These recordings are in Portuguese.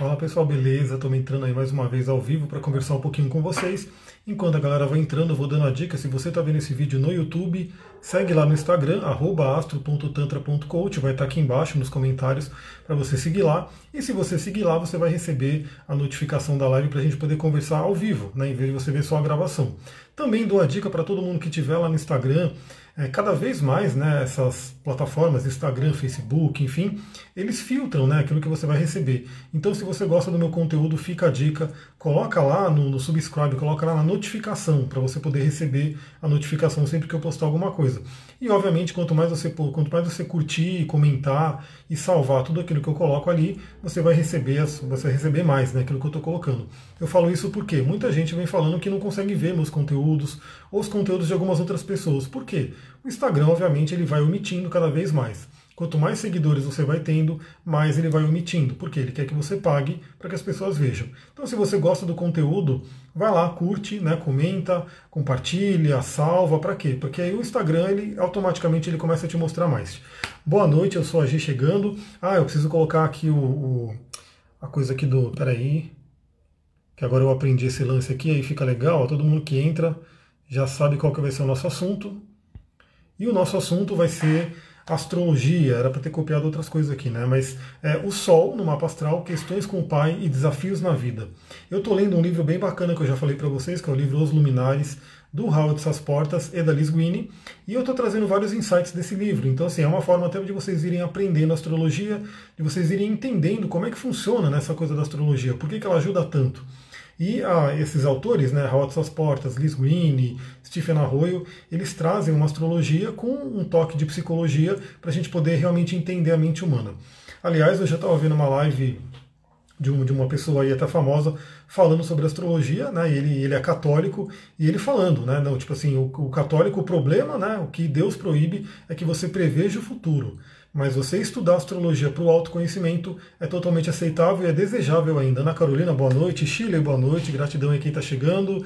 Fala pessoal, beleza? Estou entrando aí mais uma vez ao vivo para conversar um pouquinho com vocês. Enquanto a galera vai entrando, eu vou dando a dica. Se você está vendo esse vídeo no YouTube, segue lá no Instagram, astro.tantra.coach, vai estar tá aqui embaixo nos comentários para você seguir lá. E se você seguir lá, você vai receber a notificação da live para a gente poder conversar ao vivo, né, em vez de você ver só a gravação. Também dou a dica para todo mundo que estiver lá no Instagram é, cada vez mais né, essas plataformas, Instagram, Facebook, enfim, eles filtram né, aquilo que você vai receber. Então, se você gosta do meu conteúdo, fica a dica, coloca lá no, no subscribe, coloca lá na notificação, para você poder receber a notificação sempre que eu postar alguma coisa. E, obviamente, quanto mais você, quanto mais você curtir, comentar e salvar tudo aquilo que eu coloco ali, você vai receber, você vai receber mais né, aquilo que eu estou colocando. Eu falo isso porque muita gente vem falando que não consegue ver meus conteúdos ou os conteúdos de algumas outras pessoas. Por quê? O Instagram, obviamente, ele vai omitindo cada vez mais. Quanto mais seguidores você vai tendo, mais ele vai omitindo, porque ele quer que você pague para que as pessoas vejam. Então, se você gosta do conteúdo, vai lá, curte, né, comenta, compartilha, salva, para quê? Porque aí o Instagram, ele automaticamente ele começa a te mostrar mais. Boa noite, eu sou a G chegando. Ah, eu preciso colocar aqui o, o a coisa aqui do, peraí, que agora eu aprendi esse lance aqui, aí fica legal, todo mundo que entra já sabe qual que vai ser o nosso assunto. E o nosso assunto vai ser astrologia, era para ter copiado outras coisas aqui, né? Mas é, o Sol no mapa astral, questões com o pai e desafios na vida. Eu estou lendo um livro bem bacana que eu já falei para vocês, que é o livro Os Luminares, do Howard Portas e da Liz Guini, e eu estou trazendo vários insights desse livro. Então, assim, é uma forma até de vocês irem aprendendo astrologia, de vocês irem entendendo como é que funciona nessa coisa da astrologia, por que, que ela ajuda tanto. E ah, esses autores, né, Howard Portas, Liz Green, Stephen Arroyo, eles trazem uma astrologia com um toque de psicologia para a gente poder realmente entender a mente humana. Aliás, eu já estava vendo uma live de, um, de, uma pessoa aí até famosa falando sobre astrologia, né? Ele, ele é católico e ele falando, né? Não, tipo assim, o, o católico, o problema, né? O que Deus proíbe é que você preveja o futuro. Mas você estudar astrologia para o autoconhecimento é totalmente aceitável e é desejável ainda. Ana Carolina, boa noite. Chile, boa noite. Gratidão a quem está chegando.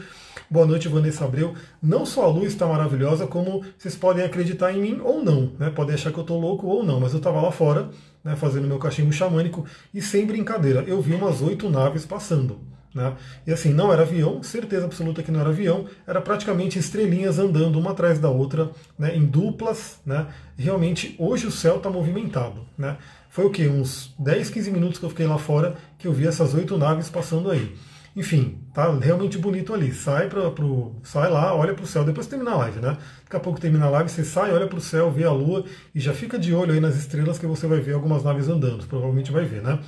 Boa noite, Vanessa Abreu. Não só a luz está maravilhosa, como vocês podem acreditar em mim ou não. Né? Podem achar que eu estou louco ou não, mas eu estava lá fora né, fazendo meu cachimbo xamânico e sem brincadeira, eu vi umas oito naves passando. Né? E assim, não era avião, certeza absoluta que não era avião, era praticamente estrelinhas andando uma atrás da outra, né, em duplas. Né? Realmente, hoje o céu está movimentado. Né? Foi o que? Uns 10, 15 minutos que eu fiquei lá fora que eu vi essas oito naves passando aí. Enfim, tá realmente bonito ali. Sai, pra, pro, sai lá, olha para o céu, depois termina a live, né? Daqui a pouco termina a live, você sai, olha para o céu, vê a lua e já fica de olho aí nas estrelas que você vai ver algumas naves andando. Provavelmente vai ver, né?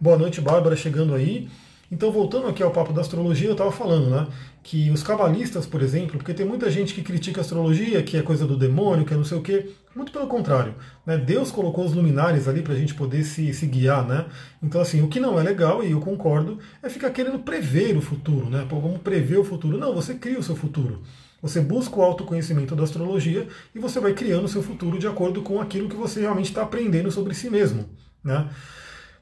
Boa noite, Bárbara, chegando aí. Então, voltando aqui ao papo da astrologia, eu estava falando, né? Que os cabalistas, por exemplo, porque tem muita gente que critica a astrologia, que é coisa do demônio, que é não sei o quê. Muito pelo contrário. Né? Deus colocou os luminares ali para a gente poder se, se guiar, né? Então, assim, o que não é legal, e eu concordo, é ficar querendo prever o futuro, né? Pô, vamos prever o futuro. Não, você cria o seu futuro. Você busca o autoconhecimento da astrologia e você vai criando o seu futuro de acordo com aquilo que você realmente está aprendendo sobre si mesmo, né?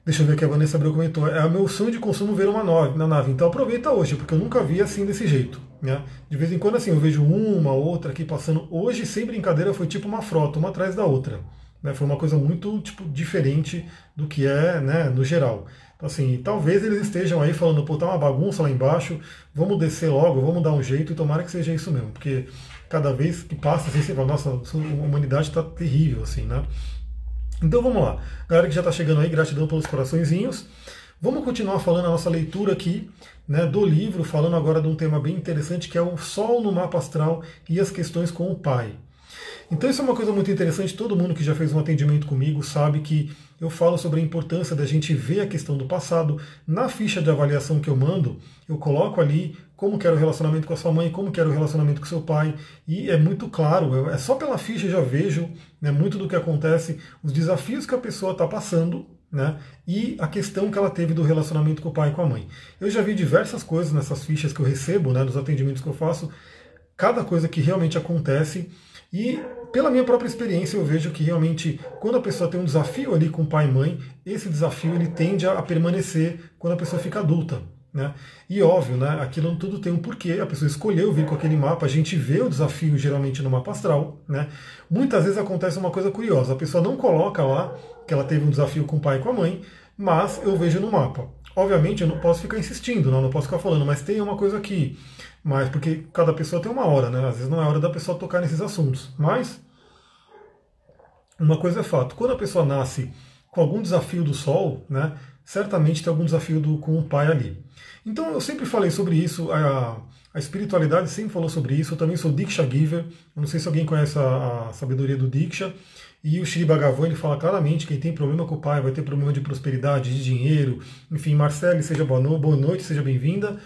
Deixa eu ver que a Vanessa Abreu comentou. É o meu sonho de consumo ver uma nave, na nave. Então aproveita hoje, porque eu nunca vi assim desse jeito. Né? De vez em quando assim, eu vejo uma, outra aqui passando. Hoje, sem brincadeira, foi tipo uma frota, uma atrás da outra. Né? Foi uma coisa muito tipo, diferente do que é né, no geral. Então, assim, talvez eles estejam aí falando, pô, tá uma bagunça lá embaixo, vamos descer logo, vamos dar um jeito e tomara que seja isso mesmo. Porque cada vez que passa, assim, você fala, nossa, a humanidade está terrível, assim, né? Então vamos lá. Galera que já está chegando aí, gratidão pelos coraçõezinhos. Vamos continuar falando a nossa leitura aqui né, do livro, falando agora de um tema bem interessante que é o Sol no mapa astral e as questões com o Pai. Então isso é uma coisa muito interessante, todo mundo que já fez um atendimento comigo sabe que eu falo sobre a importância da gente ver a questão do passado. Na ficha de avaliação que eu mando, eu coloco ali como que era o relacionamento com a sua mãe, como que era o relacionamento com seu pai, e é muito claro, é só pela ficha eu já vejo né, muito do que acontece, os desafios que a pessoa está passando, né, e a questão que ela teve do relacionamento com o pai e com a mãe. Eu já vi diversas coisas nessas fichas que eu recebo, né, nos atendimentos que eu faço, cada coisa que realmente acontece, e pela minha própria experiência eu vejo que realmente quando a pessoa tem um desafio ali com pai e mãe, esse desafio ele tende a permanecer quando a pessoa fica adulta. Né? E óbvio, né, aquilo tudo tem um porquê, a pessoa escolheu vir com aquele mapa, a gente vê o desafio geralmente no mapa astral. Né? Muitas vezes acontece uma coisa curiosa, a pessoa não coloca lá que ela teve um desafio com o pai e com a mãe, mas eu vejo no mapa. Obviamente eu não posso ficar insistindo, não, não posso ficar falando, mas tem uma coisa aqui. Mas porque cada pessoa tem uma hora, né? Às vezes não é hora da pessoa tocar nesses assuntos. Mas uma coisa é fato, quando a pessoa nasce com algum desafio do Sol, né? Certamente tem algum desafio do, com o pai ali. Então eu sempre falei sobre isso, a, a espiritualidade sempre falou sobre isso. Eu também sou Diksha Giver. Não sei se alguém conhece a, a sabedoria do Diksha. E o Shri Bhagavan ele fala claramente: quem tem problema com o pai vai ter problema de prosperidade, de dinheiro. Enfim, Marcele, seja boa, no, boa noite, seja bem-vinda.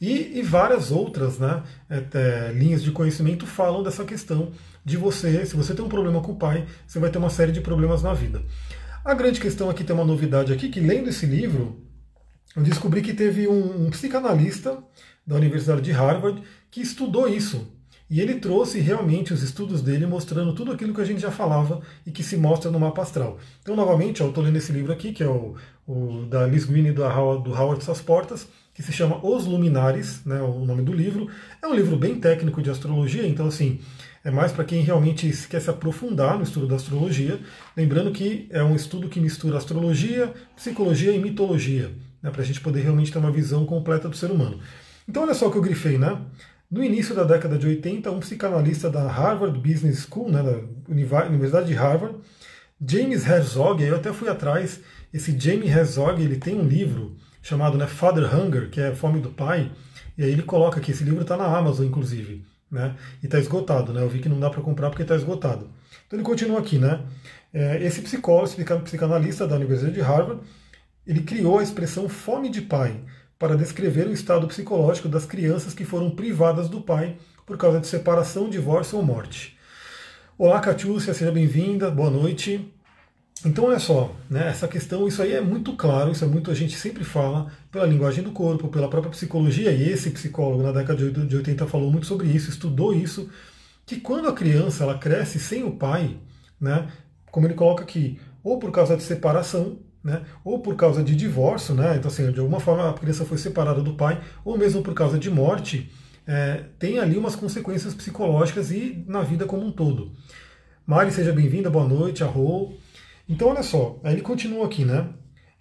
E, e, várias outras né, é, é, linhas de conhecimento falam dessa questão de você, se você tem um problema com o pai, você vai ter uma série de problemas na vida. A grande questão aqui tem uma novidade aqui, que lendo esse livro, eu descobri que teve um, um psicanalista da Universidade de Harvard que estudou isso. E ele trouxe realmente os estudos dele mostrando tudo aquilo que a gente já falava e que se mostra no mapa astral. Então, novamente, eu estou lendo esse livro aqui, que é o, o da Liz Green e do Howard, do Howard Suas Portas, que se chama Os Luminares, né, o nome do livro. É um livro bem técnico de astrologia, então, assim, é mais para quem realmente quer se aprofundar no estudo da astrologia. Lembrando que é um estudo que mistura astrologia, psicologia e mitologia, né, para a gente poder realmente ter uma visão completa do ser humano. Então, olha só o que eu grifei, né? No início da década de 80, um psicanalista da Harvard Business School, né, da Universidade de Harvard, James Herzog, eu até fui atrás, esse James Herzog, ele tem um livro chamado né, Father Hunger, que é Fome do Pai, e aí ele coloca que esse livro está na Amazon, inclusive, né, e está esgotado, né, eu vi que não dá para comprar porque está esgotado. Então ele continua aqui, né, é, esse psicólogo, psicanalista da Universidade de Harvard, ele criou a expressão fome de pai, para descrever o estado psicológico das crianças que foram privadas do pai por causa de separação, divórcio ou morte. Olá, Catiúcia, seja bem-vinda, boa noite. Então, olha só, né, essa questão, isso aí é muito claro, isso é muito, a gente sempre fala, pela linguagem do corpo, pela própria psicologia, e esse psicólogo na década de 80 falou muito sobre isso, estudou isso, que quando a criança ela cresce sem o pai, né, como ele coloca aqui, ou por causa de separação, né? ou por causa de divórcio, né? então assim, de alguma forma a criança foi separada do pai, ou mesmo por causa de morte, é, tem ali umas consequências psicológicas e na vida como um todo. Mari, seja bem-vinda, boa noite, a Rô. Então, olha só, aí ele continua aqui, né?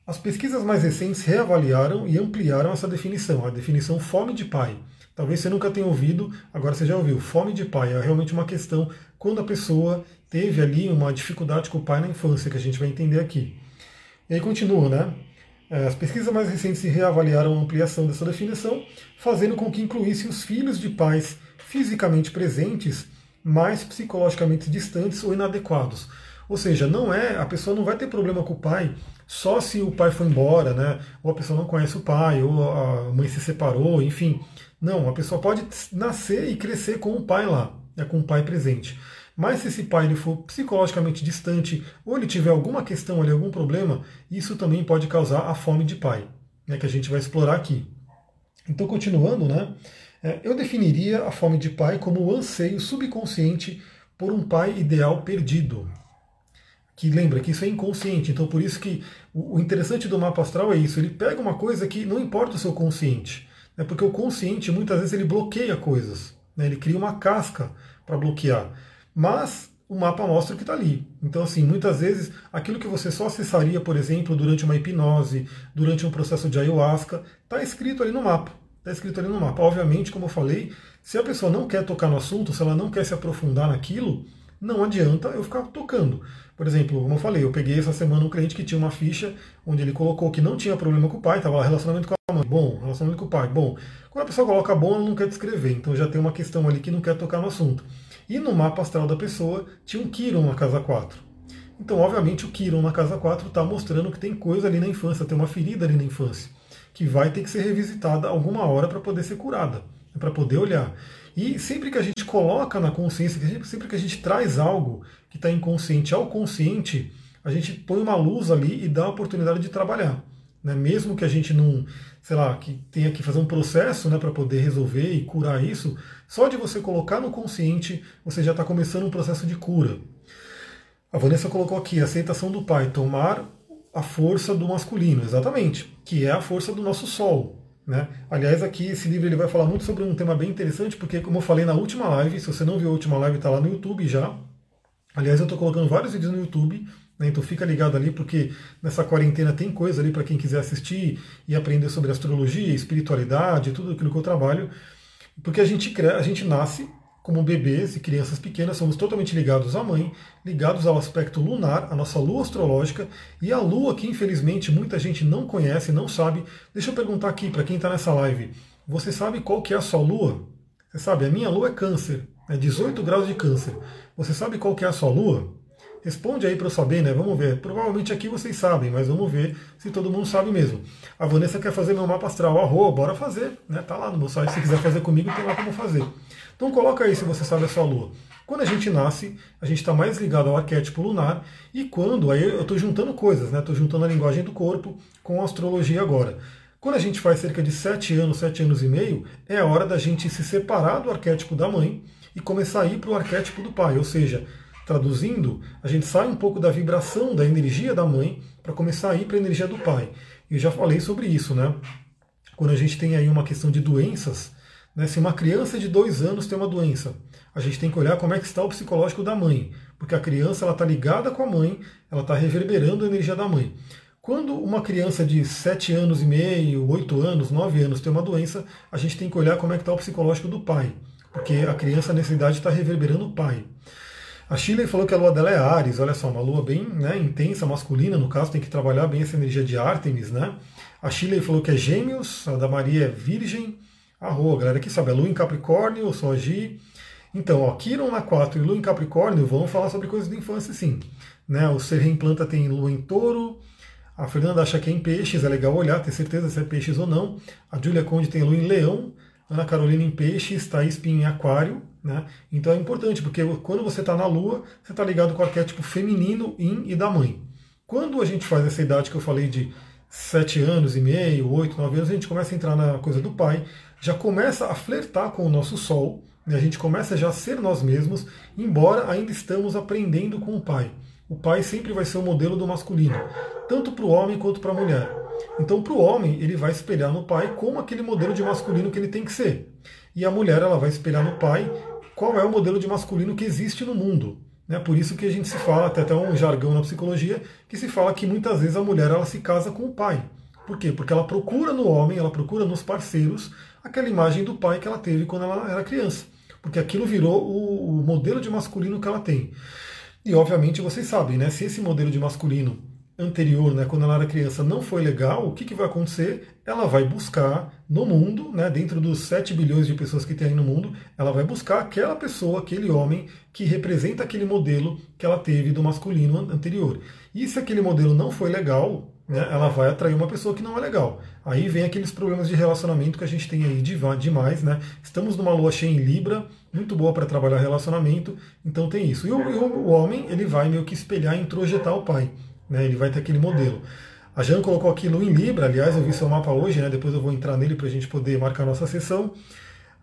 As pesquisas mais recentes reavaliaram e ampliaram essa definição, a definição fome de pai. Talvez você nunca tenha ouvido, agora você já ouviu. Fome de pai é realmente uma questão quando a pessoa teve ali uma dificuldade com o pai na infância, que a gente vai entender aqui. E aí continua, né? É, as pesquisas mais recentes reavaliaram a ampliação dessa definição, fazendo com que incluísse os filhos de pais fisicamente presentes, mas psicologicamente distantes ou inadequados. Ou seja, não é a pessoa não vai ter problema com o pai só se o pai foi embora, né? Ou a pessoa não conhece o pai, ou a mãe se separou, enfim. Não, a pessoa pode nascer e crescer com o pai lá, né, com o pai presente. Mas se esse pai ele for psicologicamente distante ou ele tiver alguma questão ali, algum problema, isso também pode causar a fome de pai, né, que a gente vai explorar aqui. Então, continuando, né, é, eu definiria a fome de pai como o anseio subconsciente por um pai ideal perdido. Que lembra que isso é inconsciente, então por isso que o interessante do mapa astral é isso, ele pega uma coisa que não importa o seu consciente, né, porque o consciente muitas vezes ele bloqueia coisas, né, ele cria uma casca para bloquear mas o mapa mostra o que está ali. Então, assim, muitas vezes aquilo que você só acessaria, por exemplo, durante uma hipnose, durante um processo de ayahuasca, está escrito ali no mapa. Está escrito ali no mapa. Obviamente, como eu falei, se a pessoa não quer tocar no assunto, se ela não quer se aprofundar naquilo, não adianta eu ficar tocando. Por exemplo, como eu falei, eu peguei essa semana um cliente que tinha uma ficha onde ele colocou que não tinha problema com o pai, estava relacionamento com a mãe, bom, relacionamento com o pai, bom. Quando a pessoa coloca bom, ela não quer descrever, então já tem uma questão ali que não quer tocar no assunto. E no mapa astral da pessoa tinha um Kiron na casa 4. Então, obviamente, o Kiron na casa 4 está mostrando que tem coisa ali na infância, tem uma ferida ali na infância, que vai ter que ser revisitada alguma hora para poder ser curada, para poder olhar. E sempre que a gente coloca na consciência, sempre que a gente traz algo que está inconsciente ao consciente, a gente põe uma luz ali e dá a oportunidade de trabalhar. Né? Mesmo que a gente não, sei lá, que tenha que fazer um processo né, para poder resolver e curar isso, só de você colocar no consciente, você já está começando um processo de cura. A Vanessa colocou aqui, aceitação do pai, tomar a força do masculino, exatamente, que é a força do nosso sol. Né? Aliás, aqui esse livro ele vai falar muito sobre um tema bem interessante, porque, como eu falei na última live, se você não viu a última live, está lá no YouTube já. Aliás, eu estou colocando vários vídeos no YouTube, Né? Então fica ligado ali, porque nessa quarentena tem coisa ali para quem quiser assistir e aprender sobre astrologia, espiritualidade, tudo aquilo que eu trabalho. Porque a gente, a gente nasce como bebês e crianças pequenas, somos totalmente ligados à mãe, ligados ao aspecto lunar, a nossa lua astrológica, e a lua que infelizmente muita gente não conhece, não sabe. Deixa eu perguntar aqui para quem está nessa live, você sabe qual que é a sua lua? Você sabe, a minha lua é câncer, é 18 graus de câncer. Você sabe qual que é a sua lua? Responde aí para eu saber, né? Vamos ver. Provavelmente aqui vocês sabem, mas vamos ver se todo mundo sabe mesmo. A Vanessa quer fazer meu mapa astral. Arroba, bora fazer. Né? Tá lá no meu site. Se quiser fazer comigo, tem lá como fazer. Então coloca aí se você sabe a sua lua. Quando a gente nasce, a gente está mais ligado ao arquétipo lunar. E quando, aí eu estou juntando coisas, né? Estou juntando a linguagem do corpo com a astrologia agora. Quando a gente faz cerca de 7 anos, 7 anos e meio, é a hora da gente se separar do arquétipo da mãe e começar a ir para o arquétipo do pai. Ou seja, traduzindo, a gente sai um pouco da vibração, da energia da mãe, para começar a ir para a energia do pai. E eu já falei sobre isso, né? Quando a gente tem aí uma questão de doenças, né? se uma criança de dois anos tem uma doença, a gente tem que olhar como é que está o psicológico da mãe, porque a criança ela está ligada com a mãe, ela está reverberando a energia da mãe. Quando uma criança de 7 anos e meio, 8 anos, 9 anos tem uma doença, a gente tem que olhar como é que está o psicológico do pai, porque a criança nessa idade está reverberando o pai. A Shirley falou que a lua dela é Ares, olha só, uma lua bem né, intensa, masculina, no caso, tem que trabalhar bem essa energia de Artemis, né? A Shirley falou que é Gêmeos, a da Maria é Virgem. A Rô, galera que sabe, a lua em Capricórnio, sou a Gi. Então, ó, Kiron na 4 e lua em Capricórnio vão falar sobre coisas da infância, sim. Né? O Serrem Planta tem lua em Touro, a Fernanda acha que é em peixes, é legal olhar, ter certeza se é peixes ou não. A Júlia Conde tem lua em leão, Ana Carolina em peixes, Thaís Pinho em aquário. Né? Então é importante, porque quando você está na lua, você está ligado com o arquétipo feminino, yin e da mãe. Quando a gente faz essa idade que eu falei de 7 anos e meio, 8, 9 anos, a gente começa a entrar na coisa do pai, já começa a flertar com o nosso sol, né? a gente começa já a ser nós mesmos, embora ainda estamos aprendendo com o pai. O pai sempre vai ser o modelo do masculino, tanto para o homem quanto para a mulher. Então, para o homem, ele vai espelhar no pai como aquele modelo de masculino que ele tem que ser. E a mulher, ela vai espelhar no pai qual é o modelo de masculino que existe no mundo. Né? Por isso que a gente se fala, até até um jargão na psicologia, que se fala que muitas vezes a mulher ela se casa com o pai. Por quê? Porque ela procura no homem, ela procura nos parceiros aquela imagem do pai que ela teve quando ela era criança. Porque aquilo virou o, o modelo de masculino que ela tem. E obviamente vocês sabem, né? Se esse modelo de masculino anterior, né, quando ela era criança, não foi legal, o que, que vai acontecer? Ela vai buscar no mundo, né, dentro dos 7 bilhões de pessoas que tem aí no mundo, ela vai buscar aquela pessoa, aquele homem que representa aquele modelo que ela teve do masculino anterior. E se aquele modelo não foi legal, né, ela vai atrair uma pessoa que não é legal. Aí vem aqueles problemas de relacionamento que a gente tem aí demais, né? Estamos numa lua cheia em Libra, muito boa para trabalhar relacionamento, então tem isso. E o, o, homem, ele vai meio que espelhar, introjetar o pai. Né? Ele vai ter aquele modelo. A Jan colocou aqui Lua em Libra, aliás, eu vi seu mapa hoje, né? depois eu vou entrar nele para a gente poder marcar nossa sessão.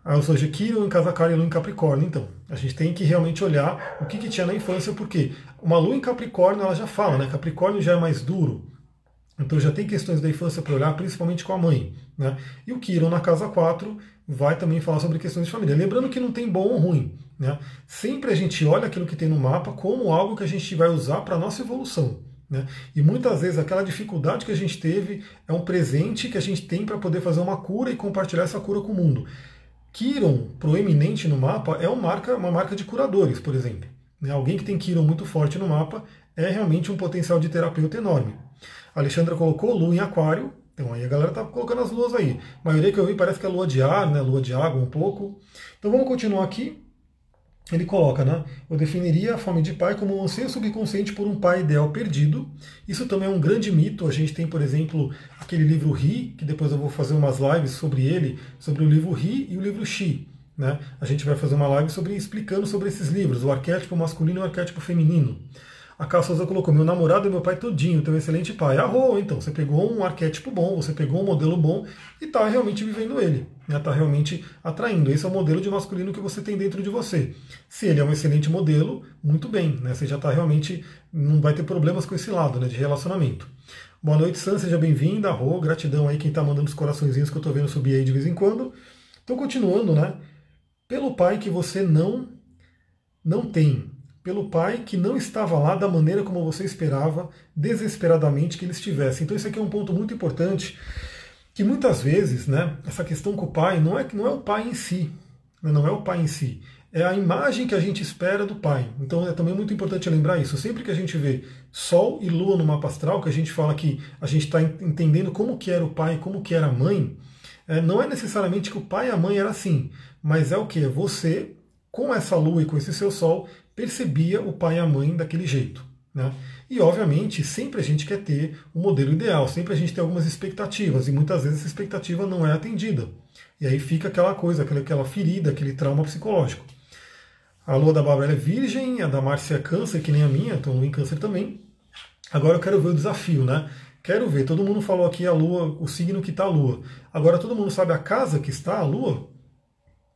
Ah, eu sou Jequiro em Casacara e Lua em Capricórnio. Então, a gente tem que realmente olhar o que, que tinha na infância, porque uma Lua em Capricórnio, ela já fala, né? Capricórnio já é mais duro. Então já tem questões da infância para olhar, principalmente com a mãe. Né? E o Kiron na casa 4 vai também falar sobre questões de família. Lembrando que não tem bom ou ruim. Né? Sempre a gente olha aquilo que tem no mapa como algo que a gente vai usar para a nossa evolução. Né? E muitas vezes aquela dificuldade que a gente teve é um presente que a gente tem para poder fazer uma cura e compartilhar essa cura com o mundo. Kiron, proeminente no mapa, é uma marca, uma marca de curadores, por exemplo. Né? Alguém que tem Kiron muito forte no mapa é realmente um potencial de terapeuta enorme. A Alexandra colocou Lua em Aquário, então aí a galera tá colocando as luas aí. A maioria que eu vi parece que é lua de ar, né? Lua de água um pouco. Então vamos continuar aqui ele coloca, né? Eu definiria a fome de pai como um anseio subconsciente por um pai ideal perdido. Isso também é um grande mito. A gente tem, por exemplo, aquele livro Ri, que depois eu vou fazer umas lives sobre ele, sobre o livro Ri e o livro Xi. Né? A gente vai fazer uma live sobre explicando sobre esses livros, o arquétipo masculino e o arquétipo feminino. A Carla Souza colocou: meu namorado e meu pai todinho, um excelente pai. Arrou, então, você pegou um arquétipo bom, você pegou um modelo bom e está realmente vivendo ele, está né? Tá realmente atraindo. Esse é o modelo de masculino que você tem dentro de você. Se ele é um excelente modelo, muito bem, né? Você já está realmente, não vai ter problemas com esse lado né, de relacionamento. Boa noite, Sam, seja bem-vinda. Arro, gratidão aí quem está mandando os coraçõezinhos que eu estou vendo subir aí de vez em quando. Então, continuando, né? Pelo pai que você não, não tem pelo pai que não estava lá da maneira como você esperava, desesperadamente que ele estivesse. Então isso aqui é um ponto muito importante, que muitas vezes, né, essa questão com o pai não é não é o pai em si, né, não é o pai em si, é a imagem que a gente espera do pai. Então é também muito importante lembrar isso. Sempre que a gente vê Sol e Lua no mapa astral, que a gente fala que a gente está entendendo como que era o pai, como que era a mãe, é, não é necessariamente que o pai e a mãe era assim, mas é o que? Você, com essa Lua e com esse seu Sol, percebia o pai e a mãe daquele jeito. Né? E obviamente sempre a gente quer ter o um modelo ideal, sempre a gente tem algumas expectativas, e muitas vezes essa expectativa não é atendida. E aí fica aquela coisa, aquela, aquela ferida, aquele trauma psicológico. A lua da Bárbara é virgem, a da Márcia é câncer, que nem a minha, então em câncer também. Agora eu quero ver o desafio, né? Quero ver, todo mundo falou aqui a lua, o signo que está a lua. Agora todo mundo sabe a casa que está a lua?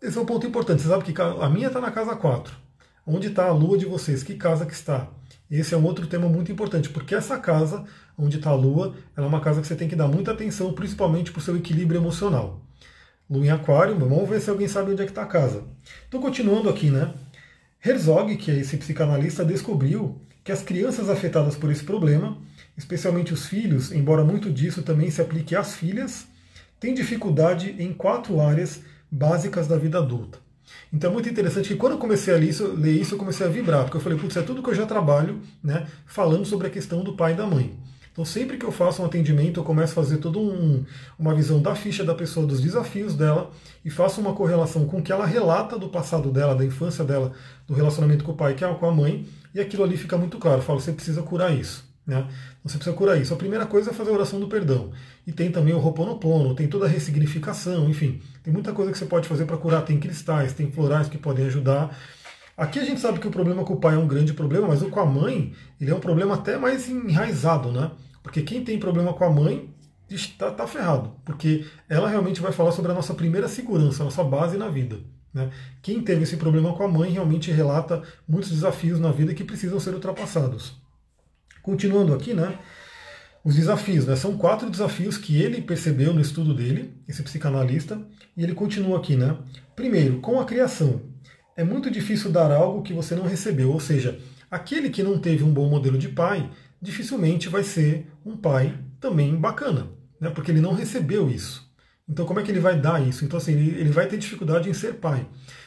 Esse é um ponto importante. Você sabe que a minha está na casa 4. Onde está a lua de vocês? Que casa que está? Esse é um outro tema muito importante, porque essa casa, onde está a lua, é uma casa que você tem que dar muita atenção, principalmente para o seu equilíbrio emocional. Lua em aquário, vamos ver se alguém sabe onde é que está a casa. Estou continuando aqui, né? Herzog, que é esse psicanalista, descobriu que as crianças afetadas por esse problema, especialmente os filhos, embora muito disso também se aplique às filhas, têm dificuldade em quatro áreas básicas da vida adulta. Então é muito interessante que quando eu comecei a ler isso, ler isso eu comecei a vibrar, porque eu falei, putz, é tudo que eu já trabalho, né, falando sobre a questão do pai e da mãe. Então, sempre que eu faço um atendimento, eu começo a fazer toda um, uma visão da ficha da pessoa, dos desafios dela, e faço uma correlação com o que ela relata do passado dela, da infância dela, do relacionamento com o pai, que é com a mãe, e aquilo ali fica muito claro. Eu falo, você precisa curar isso. Né? Você precisa curar isso. A primeira coisa é fazer a oração do perdão. E tem também o Roponopono, tem toda a ressignificação, enfim, tem muita coisa que você pode fazer para curar. Tem cristais, tem florais que podem ajudar. Aqui a gente sabe que o problema com o pai é um grande problema, mas o com a mãe, ele é um problema até mais enraizado, né? Porque quem tem problema com a mãe está tá ferrado, porque ela realmente vai falar sobre a nossa primeira segurança, a nossa base na vida. Né? Quem teve esse problema com a mãe realmente relata muitos desafios na vida que precisam ser ultrapassados. Continuando aqui, né? Os desafios, né? São quatro desafios que ele percebeu no estudo dele, esse psicanalista, e ele continua aqui, né? Primeiro, com a criação. É muito difícil dar algo que você não recebeu, ou seja, aquele que não teve um bom modelo de pai dificilmente vai ser um pai também bacana, né? porque ele não recebeu isso. Então, como é que ele vai dar isso? Então, assim, ele, vai ter dificuldade em ser pai.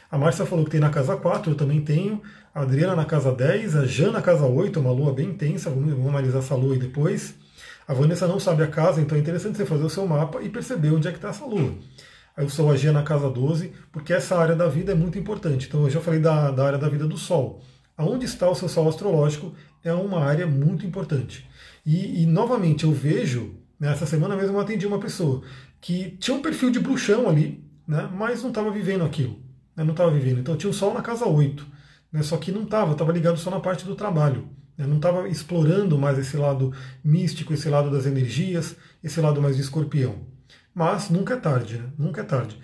A Márcia falou que tem na casa 4, eu também tenho. A Adriana na casa 10, a Jana na casa 8, uma lua bem intensa, vamos, vamos analisar essa lua aí depois. A Vanessa não sabe a casa, então é interessante você fazer o seu mapa e perceber onde é que está essa lua. Aí o Sol agia na casa 12, porque essa área da vida é muito importante. Então eu já falei da, da área da vida do Sol. Aonde está o seu Sol astrológico é uma área muito importante. E, e novamente, eu vejo, né, essa semana mesmo eu atendi uma pessoa que tinha um perfil de bruxão ali, né, mas não estava vivendo aquilo. Né, não estava vivendo. Então tinha o Sol na casa 8. Né, só que não estava, estava ligado só na parte do trabalho. Né, não estava explorando mais esse lado místico, esse lado das energias, esse lado mais de escorpião. Mas nunca é tarde, né, nunca é tarde.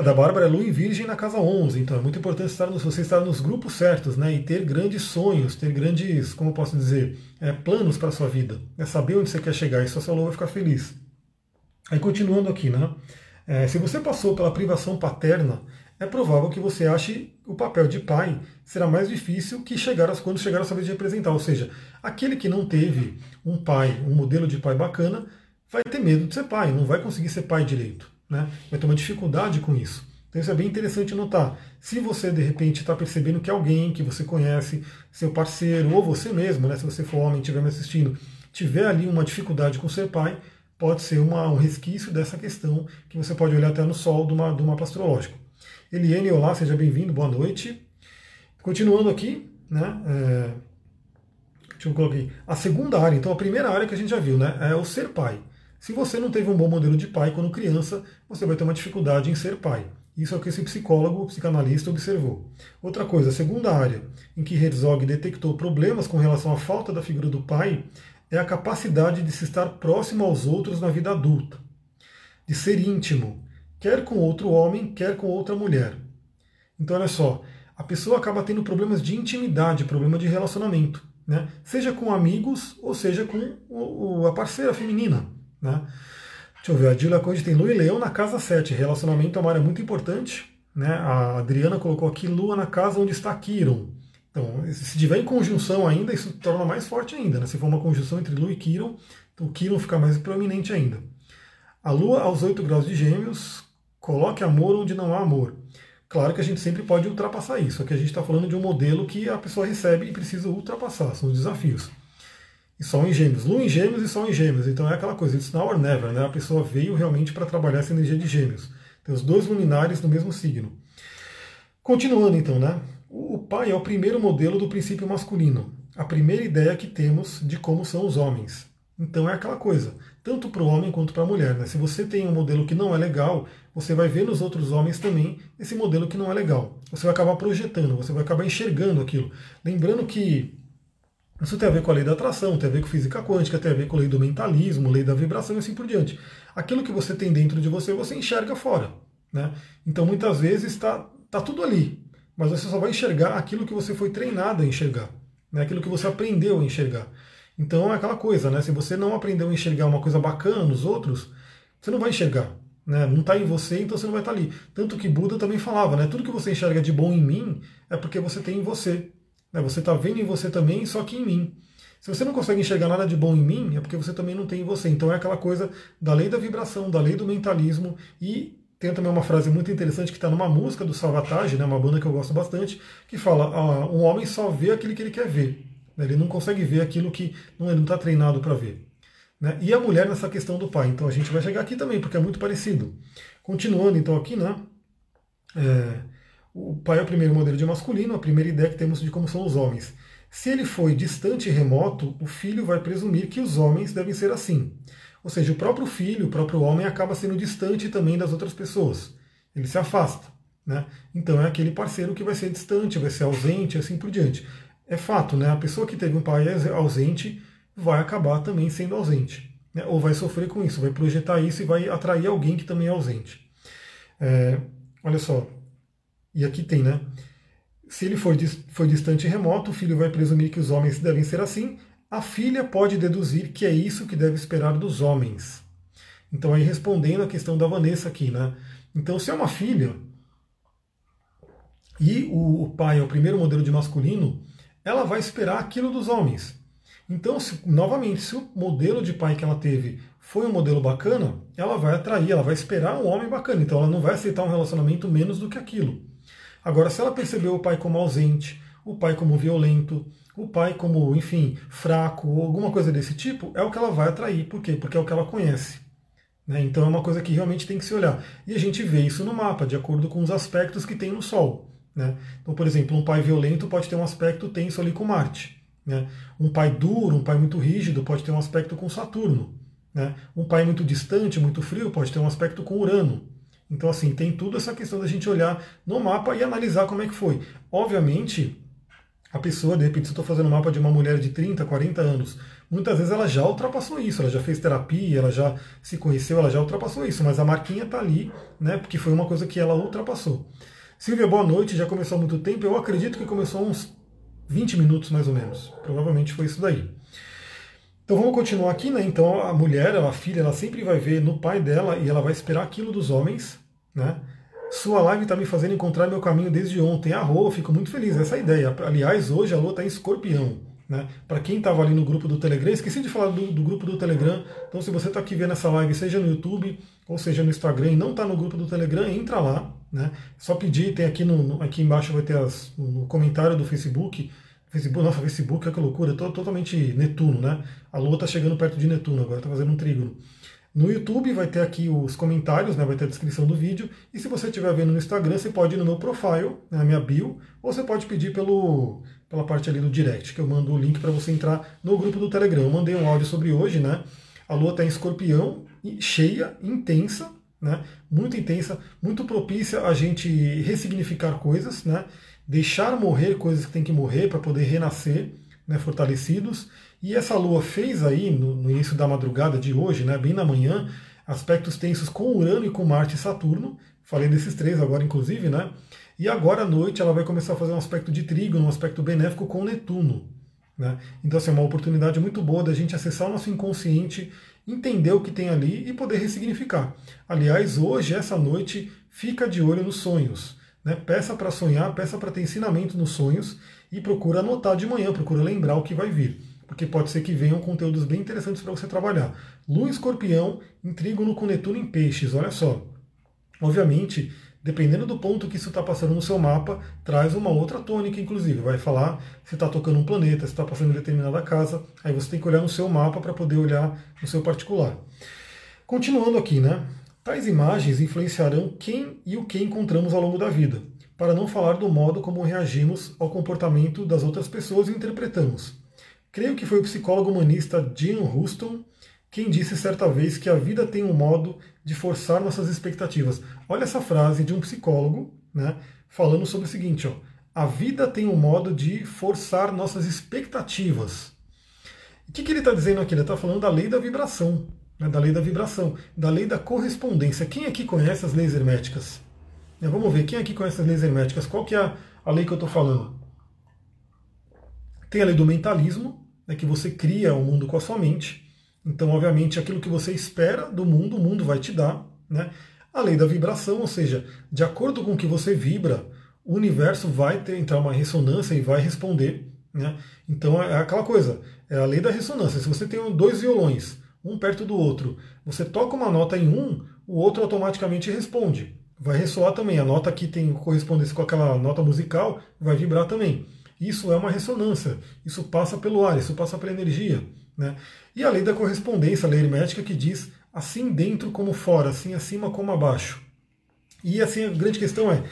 A da Bárbara é Lua em Virgem na casa 11, então é muito importante estar nos, você estar nos grupos certos, né? E ter grandes sonhos, ter grandes, como eu posso dizer, é, planos para a sua vida. É saber onde você quer chegar, e só seu Lua vai ficar feliz. Aí continuando aqui, né? É, se você passou pela privação paterna, é provável que você ache o papel de pai será mais difícil que chegar quando chegar a sua vez de representar. Ou seja, aquele que não teve um pai, um modelo de pai bacana, vai ter medo de ser pai, não vai conseguir ser pai direito né? vai ter uma dificuldade com isso. Então isso é bem interessante notar. Se você de repente está percebendo que alguém que você conhece, seu parceiro ou você mesmo, né, se você for homem e estiver me assistindo, tiver ali uma dificuldade com ser pai, pode ser uma, um resquício dessa questão que você pode olhar até no sol do, uma, do mapa astrológico. Eliane, olá, seja bem-vindo, boa noite. Continuando aqui, né? É, deixa eu colocar aqui. A segunda área, então a primeira área que a gente já viu, né? É o ser pai. Se você não teve um bom modelo de pai quando criança, você vai ter uma dificuldade em ser pai. Isso é o que esse psicólogo, psicanalista observou. Outra coisa, a segunda área em que Herzog detectou problemas com relação à falta da figura do pai é a capacidade de se estar próximo aos outros na vida adulta, de ser íntimo, quer com outro homem, quer com outra mulher. Então, olha só, a pessoa acaba tendo problemas de intimidade, problema de relacionamento, né? seja com amigos ou seja com a parceira feminina. Né? Deixa eu ver, a Dila Conde tem Lua e Leão na casa 7. Relacionamento é uma área muito importante. Né? A Adriana colocou aqui Lua na casa onde está Kiron. Então, se tiver em conjunção ainda, isso torna mais forte ainda. Né? Se for uma conjunção entre Lua e Quiron, então o Quiron fica mais proeminente ainda. A Lua aos 8 graus de Gêmeos, coloque amor onde não há amor. Claro que a gente sempre pode ultrapassar isso, aqui a gente está falando de um modelo que a pessoa recebe e precisa ultrapassar, são os desafios. E Sol em Gêmeos, Lua em Gêmeos e Sol em Gêmeos, então é aquela coisa, it's now or never, né? a pessoa veio realmente para trabalhar essa energia de Gêmeos. Tem os dois luminares no mesmo signo. Continuando então, né? O pai é o primeiro modelo do princípio masculino, a primeira ideia que temos de como são os homens. Então é aquela coisa, tanto para o homem quanto para a mulher. Né? Se você tem um modelo que não é legal, você vai ver nos outros homens também esse modelo que não é legal. Você vai acabar projetando, você vai acabar enxergando aquilo. Lembrando que isso tem a ver com a lei da atração, tem a ver com física quântica, tem a ver com a lei do mentalismo, lei da vibração e assim por diante. Aquilo que você tem dentro de você, você enxerga fora. Né? Então muitas vezes está tá tudo ali mas você só vai enxergar aquilo que você foi treinado a enxergar, né? aquilo que você aprendeu a enxergar. Então é aquela coisa, né? Se você não aprendeu a enxergar uma coisa bacana nos outros, você não vai enxergar. Né? Não está em você, então você não vai estar tá ali. Tanto que Buda também falava, né? Tudo que você enxerga de bom em mim é porque você tem em você. Né? Você está vendo em você também, só que em mim. Se você não consegue enxergar nada de bom em mim, é porque você também não tem em você. Então é aquela coisa da lei da vibração, da lei do mentalismo e tem também uma frase muito interessante que está numa música do Salvatage, né, uma banda que eu gosto bastante, que fala: ah, um homem só vê aquilo que ele quer ver. Né, ele não consegue ver aquilo que não, ele não está treinado para ver. Né? E a mulher nessa questão do pai. Então a gente vai chegar aqui também, porque é muito parecido. Continuando então aqui, né? É, o pai é o primeiro modelo de masculino, a primeira ideia que temos de como são os homens. Se ele foi distante e remoto, o filho vai presumir que os homens devem ser assim. Ou seja, o próprio filho, o próprio homem acaba sendo distante também das outras pessoas. Ele se afasta. Né? Então é aquele parceiro que vai ser distante, vai ser ausente, assim por diante. É fato, né? A pessoa que teve um pai ausente vai acabar também sendo ausente. Né? Ou vai sofrer com isso, vai projetar isso e vai atrair alguém que também é ausente. É, olha só. E aqui tem, né? Se ele for, for distante e remoto, o filho vai presumir que os homens devem ser assim, a filha pode deduzir que é isso que deve esperar dos homens. Então, aí respondendo a questão da Vanessa aqui, né? Então, se é uma filha e o pai é o primeiro modelo de masculino, ela vai esperar aquilo dos homens. Então, se, novamente, se o modelo de pai que ela teve foi um modelo bacana, ela vai atrair, ela vai esperar um homem bacana. Então, ela não vai aceitar um relacionamento menos do que aquilo. Agora, se ela percebeu o pai como ausente, o pai como violento, o pai como, enfim, fraco ou alguma coisa desse tipo, é o que ela vai atrair. Por quê? Porque é o que ela conhece. Né? Então é uma coisa que realmente tem que se olhar. E a gente vê isso no mapa, de acordo com os aspectos que tem no Sol. Né? Então, por exemplo, um pai violento pode ter um aspecto tenso ali com Marte. Né? Um pai duro, um pai muito rígido, pode ter um aspecto com Saturno. Né? Um pai muito distante, muito frio, pode ter um aspecto com Urano. Então, assim, tem tudo essa questão da gente olhar no mapa e analisar como é que foi. Obviamente, a pessoa, de repente, se eu estou fazendo um mapa de uma mulher de 30, 40 anos, muitas vezes ela já ultrapassou isso, ela já fez terapia, ela já se conheceu, ela já ultrapassou isso, mas a marquinha está ali, né? Porque foi uma coisa que ela ultrapassou. Silvia, boa noite, já começou há muito tempo, eu acredito que começou há uns 20 minutos mais ou menos. Provavelmente foi isso daí. Então vamos continuar aqui, né? Então a mulher, a filha, ela sempre vai ver no pai dela e ela vai esperar aquilo dos homens, né? Sua live está me fazendo encontrar meu caminho desde ontem. A Rô, fico muito feliz. Essa é a ideia. Aliás, hoje a Lua está em escorpião. Né? Para quem estava ali no grupo do Telegram, esqueci de falar do, do grupo do Telegram. Então, se você está aqui vendo essa live, seja no YouTube ou seja no Instagram e não está no grupo do Telegram, entra lá. Né? Só pedir, tem aqui, no, aqui embaixo vai ter as, no comentário do Facebook. Facebook, nossa, Facebook, que loucura, tô totalmente Netuno, né? A Lua está chegando perto de Netuno agora, está fazendo um trígono. No YouTube vai ter aqui os comentários, né, vai ter a descrição do vídeo. E se você estiver vendo no Instagram, você pode ir no meu profile, né, na minha bio, ou você pode pedir pelo, pela parte ali do direct, que eu mando o link para você entrar no grupo do Telegram. Eu mandei um áudio sobre hoje, né? A lua está em escorpião, cheia, intensa, né? Muito intensa, muito propícia a gente ressignificar coisas, né? Deixar morrer coisas que tem que morrer para poder renascer, né? Fortalecidos. E essa lua fez aí, no, no, início da madrugada de hoje, né, bem na manhã, aspectos tensos com Urano e com Marte e Saturno. Falei desses três agora, inclusive, né? E agora à noite ela vai começar a fazer um aspecto de trígono, um aspecto benéfico com Netuno. Né? Então, assim, é uma oportunidade muito boa da gente acessar o nosso inconsciente, entender o que tem ali e poder ressignificar. Aliás, hoje, essa noite, fica de olho nos sonhos. Né? Peça para sonhar, peça para ter ensinamento nos sonhos e procura anotar de manhã, procura lembrar o que vai vir. Porque pode ser que venham conteúdos bem interessantes para você trabalhar. Lua escorpião, intrígono com Netuno em peixes, olha só. Obviamente, dependendo do ponto que isso está passando no seu mapa, traz uma outra tônica, inclusive. Vai falar se está tocando um planeta, se está passando em determinada casa. Aí você tem que olhar no seu mapa para poder olhar no seu particular. Continuando aqui, né? Tais imagens influenciarão quem e o que encontramos ao longo da vida, para não falar do modo como reagimos ao comportamento das outras pessoas e interpretamos. Creio que foi o psicólogo humanista Jim Houston quem disse certa vez que a vida tem um modo de forçar nossas expectativas. Olha essa frase de um psicólogo, né, falando sobre o seguinte: ó, a vida tem um modo de forçar nossas expectativas. O que, que ele está dizendo aqui? Ele está falando da lei da vibração né, da lei da vibração, da lei da correspondência. Quem aqui conhece as leis herméticas? É, vamos ver, quem aqui conhece as leis herméticas? Qual que é a, a lei que eu estou falando? Tem a lei do mentalismo, né, que você cria o mundo com a sua mente. Então, obviamente, aquilo que você espera do mundo, o mundo vai te dar. Né? A lei da vibração, ou seja, de acordo com o que você vibra, o universo vai ter, entrar uma ressonância e vai responder. Né? Então é aquela coisa, é a lei da ressonância. Se você tem dois violões, um perto do outro. Você toca uma nota em um, o outro automaticamente responde. Vai ressoar também. A nota que tem correspondência com aquela nota musical vai vibrar também. Isso é uma ressonância. Isso passa pelo ar, isso passa pela energia. Né? E a lei da correspondência, a lei hermética, que diz assim dentro como fora, assim acima como abaixo. E assim a grande questão é,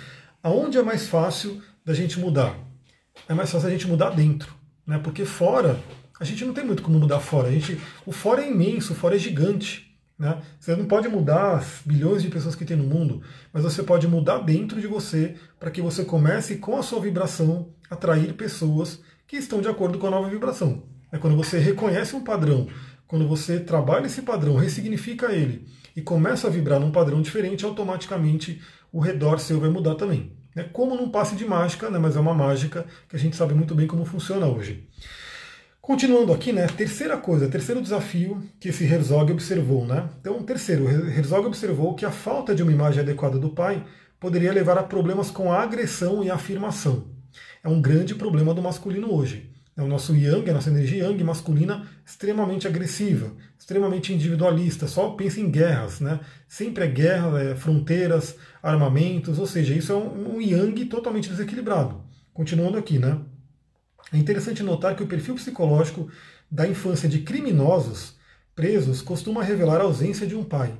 aonde é mais fácil da gente mudar? É mais fácil a gente mudar dentro. Né? Porque fora a gente não tem muito como mudar fora. A gente, o fora é imenso, o fora é gigante. Né? Você não pode mudar as bilhões de pessoas que tem no mundo, mas você pode mudar dentro de você para que você comece com a sua vibração atrair pessoas que estão de acordo com a nova vibração. É quando você reconhece um padrão, quando você trabalha esse padrão, ressignifica ele e começa a vibrar num padrão diferente, automaticamente o redor seu vai mudar também. É como num passe de mágica, né? mas é uma mágica que a gente sabe muito bem como funciona hoje. Continuando aqui, né, terceira coisa, terceiro desafio que esse Herzog observou, né? Então, terceiro, Herzog observou que a falta de uma imagem adequada do pai poderia levar a problemas com a agressão e a afirmação. É um grande problema do masculino hoje. É o nosso yang, a nossa energia yang masculina extremamente agressiva, extremamente individualista, só pensa em guerras, né? Sempre é guerra, é fronteiras, armamentos, ou seja, isso é um, yang totalmente desequilibrado. Continuando aqui, né? É interessante notar que o perfil psicológico da infância de criminosos presos costuma revelar a ausência de um pai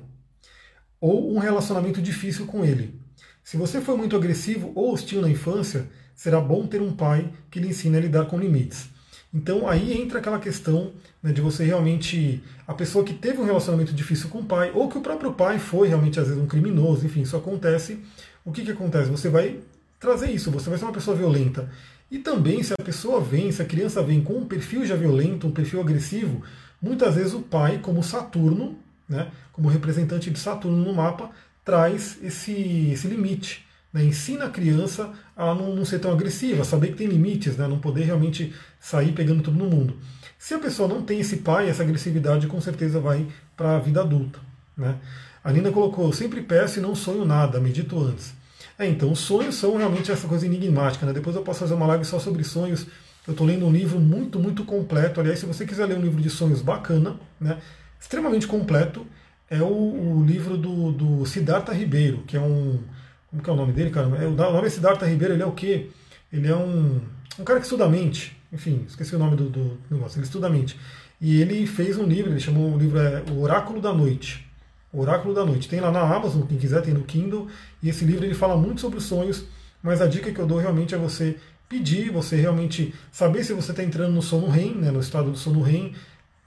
ou um relacionamento difícil com ele. Se você foi muito agressivo ou hostil na infância, será bom ter um pai que lhe ensine a lidar com limites. Então aí entra aquela questão né, de você realmente. A pessoa que teve um relacionamento difícil com o pai, ou que o próprio pai foi realmente às vezes um criminoso, enfim, isso acontece. O que, que acontece? Você vai trazer isso, você vai ser uma pessoa violenta. E também, se a pessoa vem, se a criança vem com um perfil já violento, um perfil agressivo, muitas vezes o pai, como Saturno, né, como representante de Saturno no mapa, traz esse, esse limite. Né, ensina a criança a não, não, ser tão agressiva, saber que tem limites, né, não poder realmente sair pegando tudo no mundo. Se a pessoa não tem esse pai, essa agressividade com certeza vai para a vida adulta. Né? A Nina colocou: sempre peço e não sonho nada, medito antes. É, então, os sonhos são realmente essa coisa enigmática. Né? Depois eu posso fazer uma live só sobre sonhos. Eu estou lendo um livro muito, muito completo. Aliás, se você quiser ler um livro de sonhos bacana, né? extremamente completo, é o, o livro do, do Siddhartha Ribeiro, que é um. Como que é o nome dele, cara? É, o nome é Siddhartha Ribeiro, ele é o quê? Ele é um, um cara que estuda a mente. Enfim, esqueci o nome do, do negócio. Ele estuda a mente. E ele fez um livro, ele chamou o livro é, O Oráculo da Noite. Oráculo da Noite. Tem lá na Amazon, quem quiser, tem no Kindle. E esse livro ele fala muito sobre os sonhos, mas a dica que eu dou realmente é você pedir, você realmente saber se você está entrando no sono REM, né, no estado do sono REM,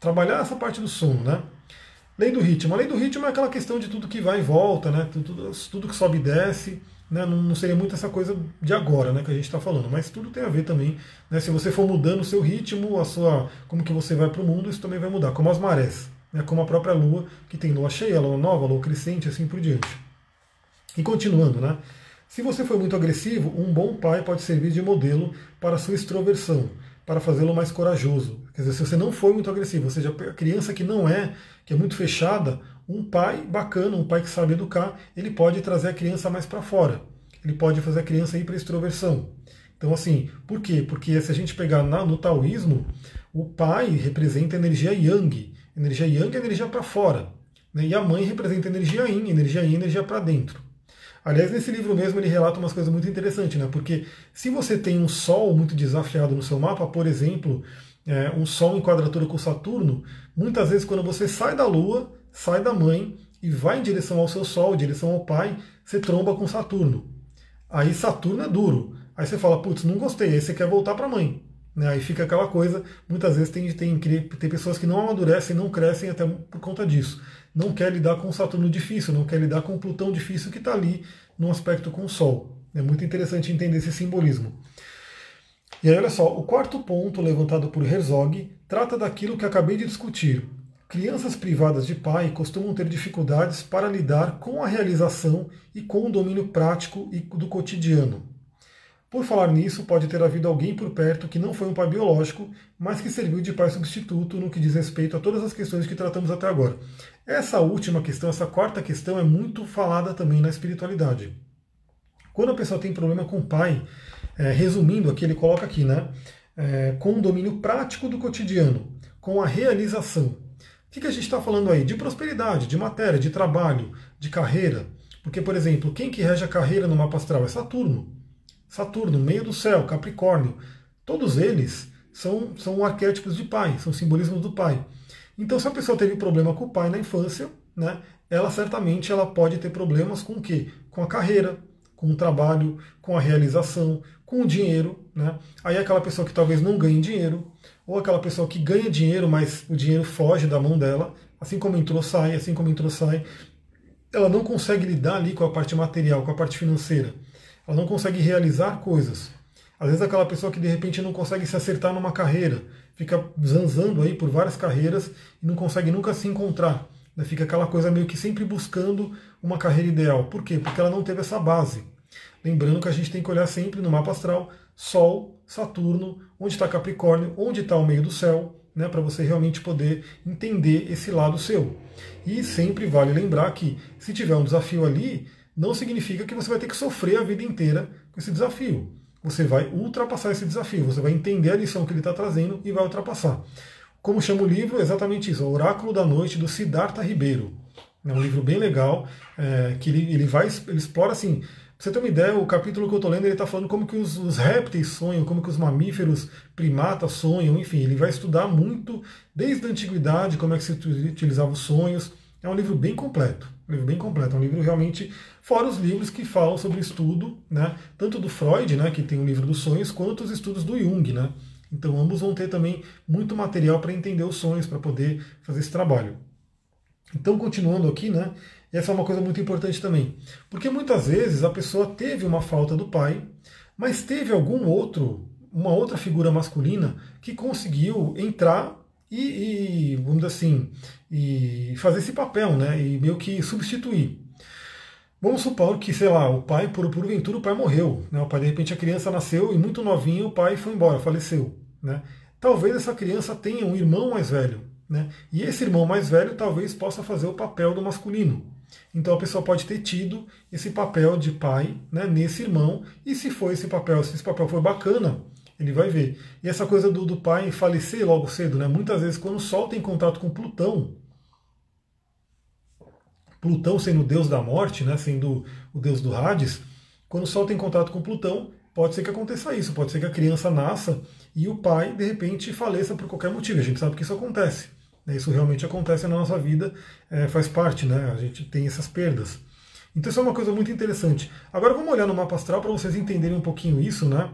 trabalhar essa parte do sono, né? Lei do ritmo. A lei do ritmo é aquela questão de tudo que vai e volta, né? Tudo, tudo que sobe e desce. Né? Não, não, seria muito essa coisa de agora né, que a gente está falando, mas tudo tem a ver também. Né? Se você for mudando o seu ritmo, a sua, como que você vai para o mundo, isso também vai mudar, como as marés né, como a própria Lua, que tem Lua cheia, Lua nova, Lua crescente, assim por diante. E continuando, né? Se você for muito agressivo, um bom pai pode servir de modelo para sua extroversão, para fazê-lo mais corajoso. Quer dizer, se você não for muito agressivo, ou seja, a criança que não é, que é muito fechada, um pai bacana, um pai que sabe educar, ele pode trazer a criança mais para fora. ele pode fazer a criança ir para extroversão. Então, assim, por quê? Porque se a gente pegar na, no taoísmo, o pai representa a energia yang. Energia yang é energia para fora. Né? E a mãe representa a energia yin, energia yin, energia para dentro. Aliás, nesse livro mesmo ele relata umas coisas muito interessantes, né? Porque se você tem um Sol muito desafiado no seu mapa, por exemplo, é, um Sol em quadratura com Saturno, muitas vezes quando você sai da Lua, sai da mãe e vai em direção ao seu Sol, em direção ao Pai, você tromba com Saturno. Aí Saturno é duro. Aí você fala, putz, não gostei, aí você quer voltar para a mãe. Né? Aí fica aquela coisa, muitas vezes tem, tem, tem pessoas que não amadurecem, não crescem até por conta disso. Não quer lidar com Saturno difícil, não quer lidar com Plutão difícil que está ali no aspecto com o Sol. É muito interessante entender esse simbolismo. E aí, olha só, o quarto ponto levantado por Herzog trata daquilo que acabei de discutir. Crianças privadas de pai costumam ter dificuldades para lidar com a realização e com o domínio prático e do cotidiano. Por falar nisso, pode ter havido alguém por perto que não foi um pai biológico, mas que serviu de pai substituto no que diz respeito a todas as questões que tratamos até agora. Essa última questão, essa quarta questão, é muito falada também na espiritualidade. Quando a pessoa tem problema com o pai, é, resumindo aqui, ele coloca aqui, né? É, com o domínio prático do cotidiano, com a realização. O que, que a gente está falando aí? De prosperidade, de matéria, de trabalho, de carreira. Porque, por exemplo, quem que rege a carreira no mapa astral é Saturno. Saturno, meio do céu, Capricórnio, todos eles são, são arquétipos de pai, são simbolismos do pai. Então, se a pessoa teve problema com o pai na infância, né, ela certamente ela pode ter problemas com o quê? Com a carreira, com o trabalho, com a realização, com o dinheiro. Né? Aí aquela pessoa que talvez não ganhe dinheiro, ou aquela pessoa que ganha dinheiro, mas o dinheiro foge da mão dela, assim como entrou, sai, assim como entrou, sai. Ela não consegue lidar ali com a parte material, com a parte financeira ela não consegue realizar coisas. Às vezes aquela pessoa que de repente não consegue se acertar numa carreira, fica zanzando aí por várias carreiras e não consegue nunca se encontrar. Né? Fica aquela coisa meio que sempre buscando uma carreira ideal. Por quê? Porque ela não teve essa base. Lembrando que a gente tem que olhar sempre no mapa astral Sol, Saturno, onde está Capricórnio, onde está o meio do céu, né, para você realmente poder entender esse lado seu. E sempre vale lembrar que se tiver um desafio ali, não significa que você vai ter que sofrer a vida inteira com esse desafio. Você vai ultrapassar esse desafio, você vai entender a lição que ele está trazendo e vai ultrapassar. Como chama o livro? Exatamente isso, o Oráculo da Noite, do Siddhartha Ribeiro. É um livro bem legal, é, que ele, ele vai, ele explora assim, pra você ter uma ideia, o capítulo que eu estou lendo, ele está falando como que os, os, répteis sonham, como que os mamíferos, primatas sonham, enfim, ele vai estudar muito, desde a antiguidade, como é que se utilizava os sonhos. É um livro bem completo, um livro bem completo, é um livro realmente fora os livros que falam sobre estudo, né, tanto do Freud, né, que tem o livro dos sonhos, quanto os estudos do Jung. Né? Então ambos vão ter também muito material para entender os sonhos, para poder fazer esse trabalho. Então, continuando aqui, né, essa é uma coisa muito importante também. Porque muitas vezes a pessoa teve uma falta do pai, mas teve algum outro, uma outra figura masculina que conseguiu entrar e, e vamos dizer assim, e fazer esse papel, né, e meio que substituir. Vamos supor que, sei lá, o pai, por porventura, o pai morreu. Né? O pai, de repente, a criança nasceu e muito novinho o pai foi embora, faleceu. Né? Talvez essa criança tenha um irmão mais velho. Né? E esse irmão mais velho talvez possa fazer o papel do masculino. Então a pessoa pode ter tido esse papel de pai né, nesse irmão, e se for esse papel, se esse papel for bacana, ele vai ver. E essa coisa do, do pai falecer logo cedo, né? Muitas vezes quando o Sol tem contato com Plutão, Plutão sendo o deus da morte, né, sendo o deus do Hades, quando o Sol tem contato com Plutão, pode ser que aconteça isso, pode ser que a criança nasça e o pai, de repente, faleça por qualquer motivo. A gente sabe que isso acontece. Né, isso realmente acontece na nossa vida, é, faz parte, né? A gente tem essas perdas. Então isso é uma coisa muito interessante. Agora vamos olhar no mapa astral para vocês entenderem um pouquinho isso, né?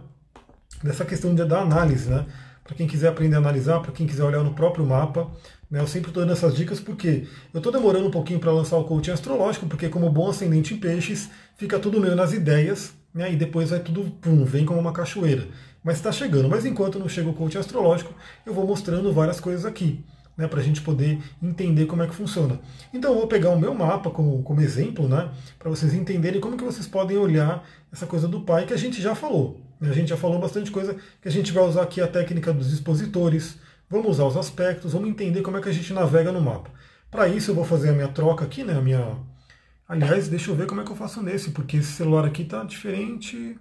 Dessa questão de, da análise, né? Para quem quiser aprender a analisar, para quem quiser olhar no próprio mapa, né? Eu sempre estou dando essas dicas porque eu estou demorando um pouquinho para lançar o coaching astrológico, porque como bom ascendente em peixes, fica tudo meio nas ideias, né? e depois vai tudo, pum, vem como uma cachoeira. Mas está chegando. Mas enquanto não chega o coaching astrológico, eu vou mostrando várias coisas aqui. Né, para a gente poder entender como é que funciona. Então eu vou pegar o meu mapa como, como exemplo, né, para vocês entenderem como que vocês podem olhar essa coisa do pai que a gente já falou. A gente já falou bastante coisa que a gente vai usar aqui a técnica dos expositores, Vamos usar os aspectos, vamos entender como é que a gente navega no mapa. Para isso eu vou fazer a minha troca aqui, né, a minha, Aliás, deixa eu ver como é que eu faço nesse, porque esse celular aqui tá diferente.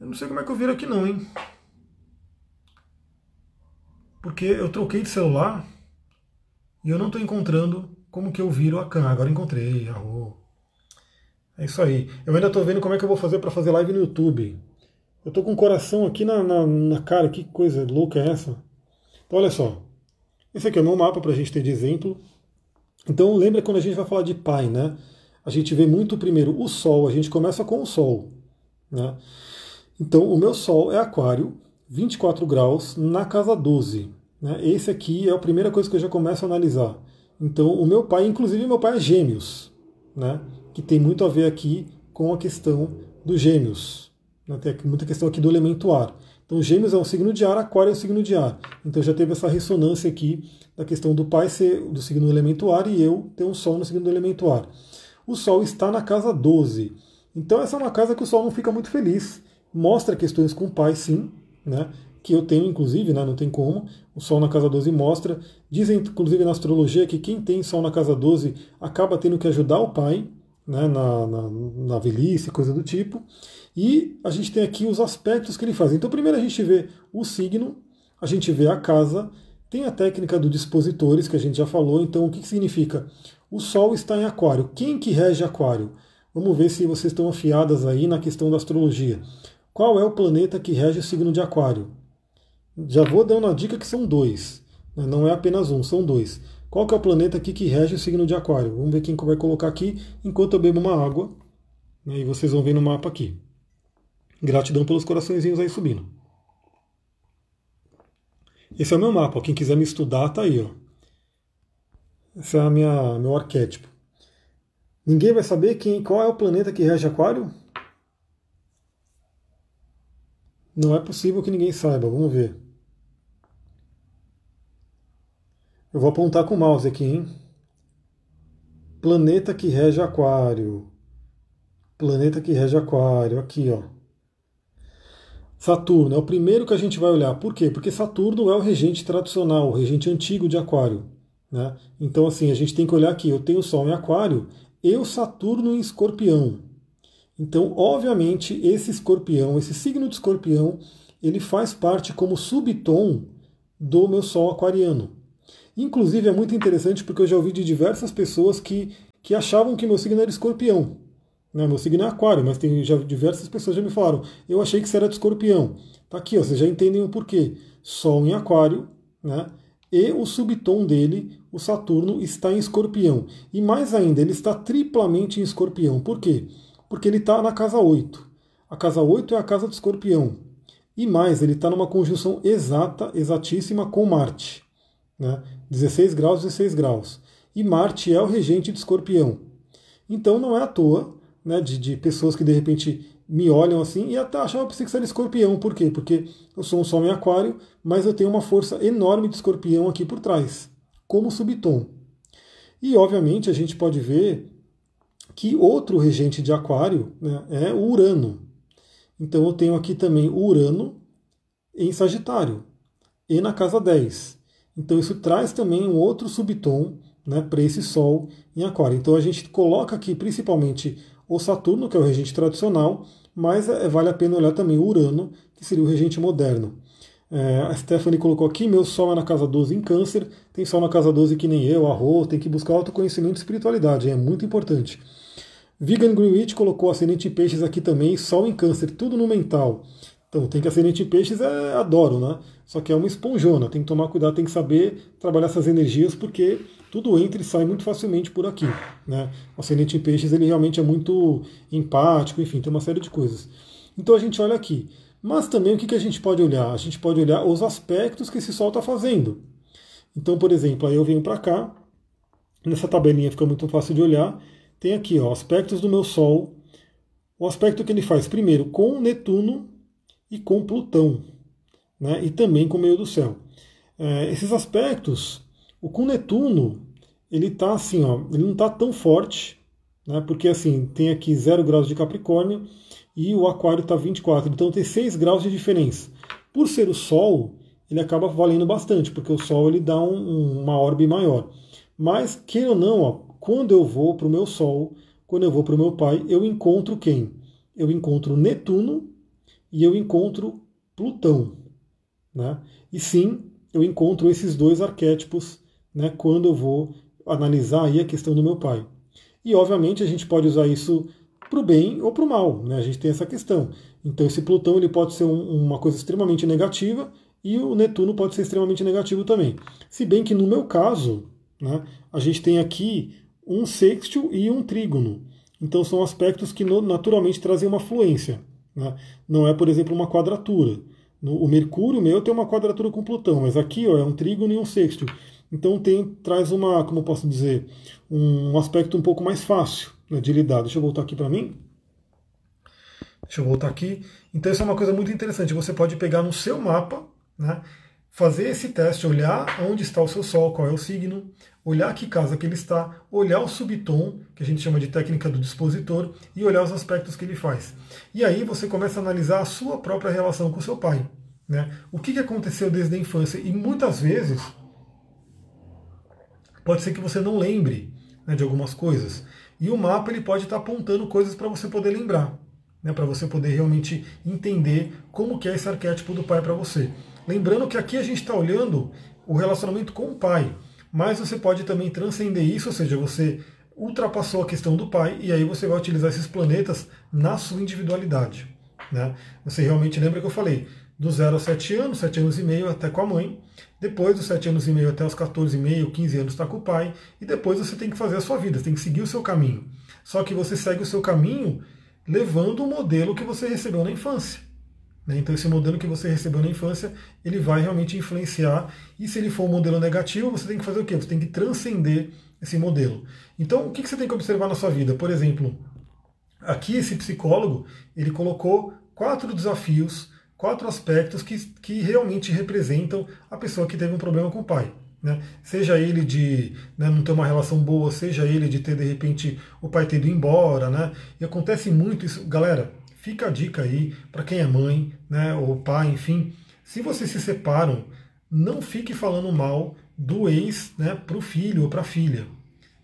Eu não sei como é que eu viro aqui não, hein? Porque eu troquei de celular e eu não estou encontrando como que eu viro a cam. Agora encontrei, arro. É isso aí. Eu ainda estou vendo como é que eu vou fazer para fazer live no YouTube. Eu estou com o coração aqui na, na, na, cara. Que coisa louca é essa? Então, olha só. Esse aqui é o meu mapa para a gente ter de exemplo. Então, lembra quando a gente vai falar de pai, né? A gente vê muito primeiro o Sol. A gente começa com o Sol. Né? Então, o meu Sol é Aquário, 24 graus, na casa 12. Né? Esse aqui é a primeira coisa que eu já começo a analisar. Então, o meu pai, inclusive, meu pai é Gêmeos, né? Que tem muito a ver aqui com a questão dos Gêmeos. Né? Tem muita questão aqui do elemento ar. Então, Gêmeos é um signo de ar, Aquário é um signo de ar. Então, já teve essa ressonância aqui da questão do pai ser do signo do elemento ar e eu ter um Sol no signo do elemento ar. O Sol está na casa 12. Então, essa é uma casa que o Sol não fica muito feliz. Mostra questões com o pai, sim, né? que eu tenho, inclusive, né, não tem como, o Sol na casa 12 mostra. Dizem, inclusive, na astrologia que quem tem Sol na casa 12 acaba tendo que ajudar o pai né, na, na, na velhice, coisa do tipo. E a gente tem aqui os aspectos que ele faz. Então, primeiro a gente vê o signo, a gente vê a casa, tem a técnica do dispositores, que a gente já falou. Então, o que, que significa? O Sol está em Aquário. Quem que rege Aquário? Vamos ver se vocês estão afiadas aí na questão da astrologia. Qual é o planeta que rege o signo de Aquário? Já vou dar uma dica que são dois. Né? Não é apenas um, são dois. Qual que é o planeta aqui que rege o signo de Aquário? Vamos ver quem vai colocar aqui enquanto eu bebo uma água. Né? E vocês vão ver no mapa aqui. Gratidão pelos coraçõezinhos aí subindo. Esse é o meu mapa. Quem quiser me estudar, tá aí. Ó. Esse é a minha, meu arquétipo. Ninguém vai saber quem, qual é o planeta que rege Aquário? Não é possível que ninguém saiba. Vamos ver. Eu vou apontar com o mouse aqui, hein? Planeta que rege Aquário. Planeta que rege Aquário. Aqui, ó. Saturno é o primeiro que a gente vai olhar. Por quê? Porque Saturno é o regente tradicional, o regente antigo de Aquário. Né? Então, assim, a gente tem que olhar aqui. Eu tenho Sol em Aquário e o Saturno em Escorpião. Então, obviamente, esse escorpião, esse signo de escorpião, ele faz parte como subtom do meu Sol aquariano. Inclusive é muito interessante porque eu já ouvi de diversas pessoas que, que achavam que meu signo era escorpião. Né? Meu signo é aquário, mas tem já diversas pessoas já me falaram, eu achei que você era de escorpião. Tá aqui, ó, vocês já entendem o porquê. Sol em aquário, né? E o subtom dele, o Saturno, está em escorpião. E mais ainda, ele está triplamente em escorpião. Por quê? Porque ele está na casa 8. A casa 8 é a casa do escorpião. E mais, ele está numa conjunção exata, exatíssima com Marte. Né? 16 graus, 16 graus. E Marte é o regente de escorpião. Então não é à toa né, de, de pessoas que de repente me olham assim e até acham que ser escorpião. Por quê? Porque eu sou um sol em aquário, mas eu tenho uma força enorme de escorpião aqui por trás, como subtom. E obviamente a gente pode ver que outro regente de aquário né, é o Urano. Então eu tenho aqui também o Urano em Sagitário e na casa 10. Então isso traz também um outro subtom né, para esse Sol em Aquário. Então a gente coloca aqui principalmente o Saturno, que é o regente tradicional, mas é, vale a pena olhar também o Urano, que seria o regente moderno. É, a Stephanie colocou aqui, meu Sol é na casa 12 em câncer, tem Sol na casa 12 que nem eu, a Rô, tem que buscar autoconhecimento e espiritualidade, é muito importante. Vegan Greenwich colocou ascendente em peixes aqui também, Sol em câncer, tudo no mental. Então, tem que ascendente em peixes, é, adoro, né? Só que é uma esponjona, tem que tomar cuidado, tem que saber trabalhar essas energias, porque tudo entra e sai muito facilmente por aqui. Né? O ascendente em peixes, ele realmente é muito empático, enfim, tem uma série de coisas. Então a gente olha aqui. Mas também o que, que a gente pode olhar? A gente pode olhar os aspectos que esse Sol está fazendo. Então, por exemplo, aí eu venho para cá, nessa tabelinha fica muito fácil de olhar, tem aqui ó, aspectos do meu Sol, o aspecto que ele faz primeiro com Netuno e com Plutão, né, e também com o meio do céu. É, esses aspectos, o com Netuno, ele está assim, ó, ele não está tão forte, né, porque assim, tem aqui 0 graus de Capricórnio e o Aquário está 24, então tem 6 graus de diferença. Por ser o Sol, ele acaba valendo bastante, porque o Sol ele dá um, uma orbe maior. Mas, quem ou não, ó, quando eu vou para o meu Sol, quando eu vou para o meu Pai, eu encontro quem? Eu encontro Netuno e eu encontro Plutão. Né? E sim, eu encontro esses dois arquétipos né, quando eu vou analisar aí a questão do meu pai. E obviamente a gente pode usar isso para o bem ou para o mal, né? a gente tem essa questão. Então esse Plutão ele pode ser um, uma coisa extremamente negativa e o Netuno pode ser extremamente negativo também. Se bem que no meu caso, né, a gente tem aqui um sextil e um trígono. Então são aspectos que naturalmente trazem uma fluência. Né? Não é, por exemplo, uma quadratura. O Mercúrio meu tem uma quadratura com Plutão, mas aqui ó, é um trígono e um sexto. Então tem, traz uma, como posso dizer, um aspecto um pouco mais fácil né, de lidar. Deixa eu voltar aqui para mim. Deixa eu voltar aqui. Então isso é uma coisa muito interessante. Você pode pegar no seu mapa, né, fazer esse teste, olhar onde está o seu Sol, qual é o signo, olhar que casa que ele está, olhar o subtom, que a gente chama de técnica do dispositor, e olhar os aspectos que ele faz. E aí você começa a analisar a sua própria relação com o seu pai. Né? O que, que aconteceu desde a infância? E muitas vezes pode ser que você não lembre né, de algumas coisas. E o mapa ele pode estar apontando coisas para você poder lembrar, né, para você poder realmente entender como que é esse arquétipo do pai para você. Lembrando que aqui a gente está olhando o relacionamento com o pai mas você pode também transcender isso, ou seja, você ultrapassou a questão do pai e aí você vai utilizar esses planetas na sua individualidade. Né? Você realmente lembra que eu falei do 0 aos 7 anos, 7 anos e meio até com a mãe, depois dos 7 anos e meio até os 14 e meio, 15 anos está com o pai, e depois você tem que fazer a sua vida, tem que seguir o seu caminho. Só que você segue o seu caminho levando o modelo que você recebeu na infância. Né? Então esse modelo que você recebeu na infância, ele vai realmente influenciar. E se ele for um modelo negativo, você tem que fazer o quê? Você tem que transcender esse modelo. Então o que você tem que observar na sua vida? Por exemplo, aqui esse psicólogo, ele colocou quatro desafios, quatro aspectos que, que realmente representam a pessoa que teve um problema com o pai. Né? Seja ele de né, não ter uma relação boa, seja ele de ter de repente o pai ter ido embora, né? E acontece muito isso, galera. Fica a dica aí para quem é mãe, né, ou pai, enfim. Se vocês se separam, não fique falando mal do ex né, para o filho ou para a filha.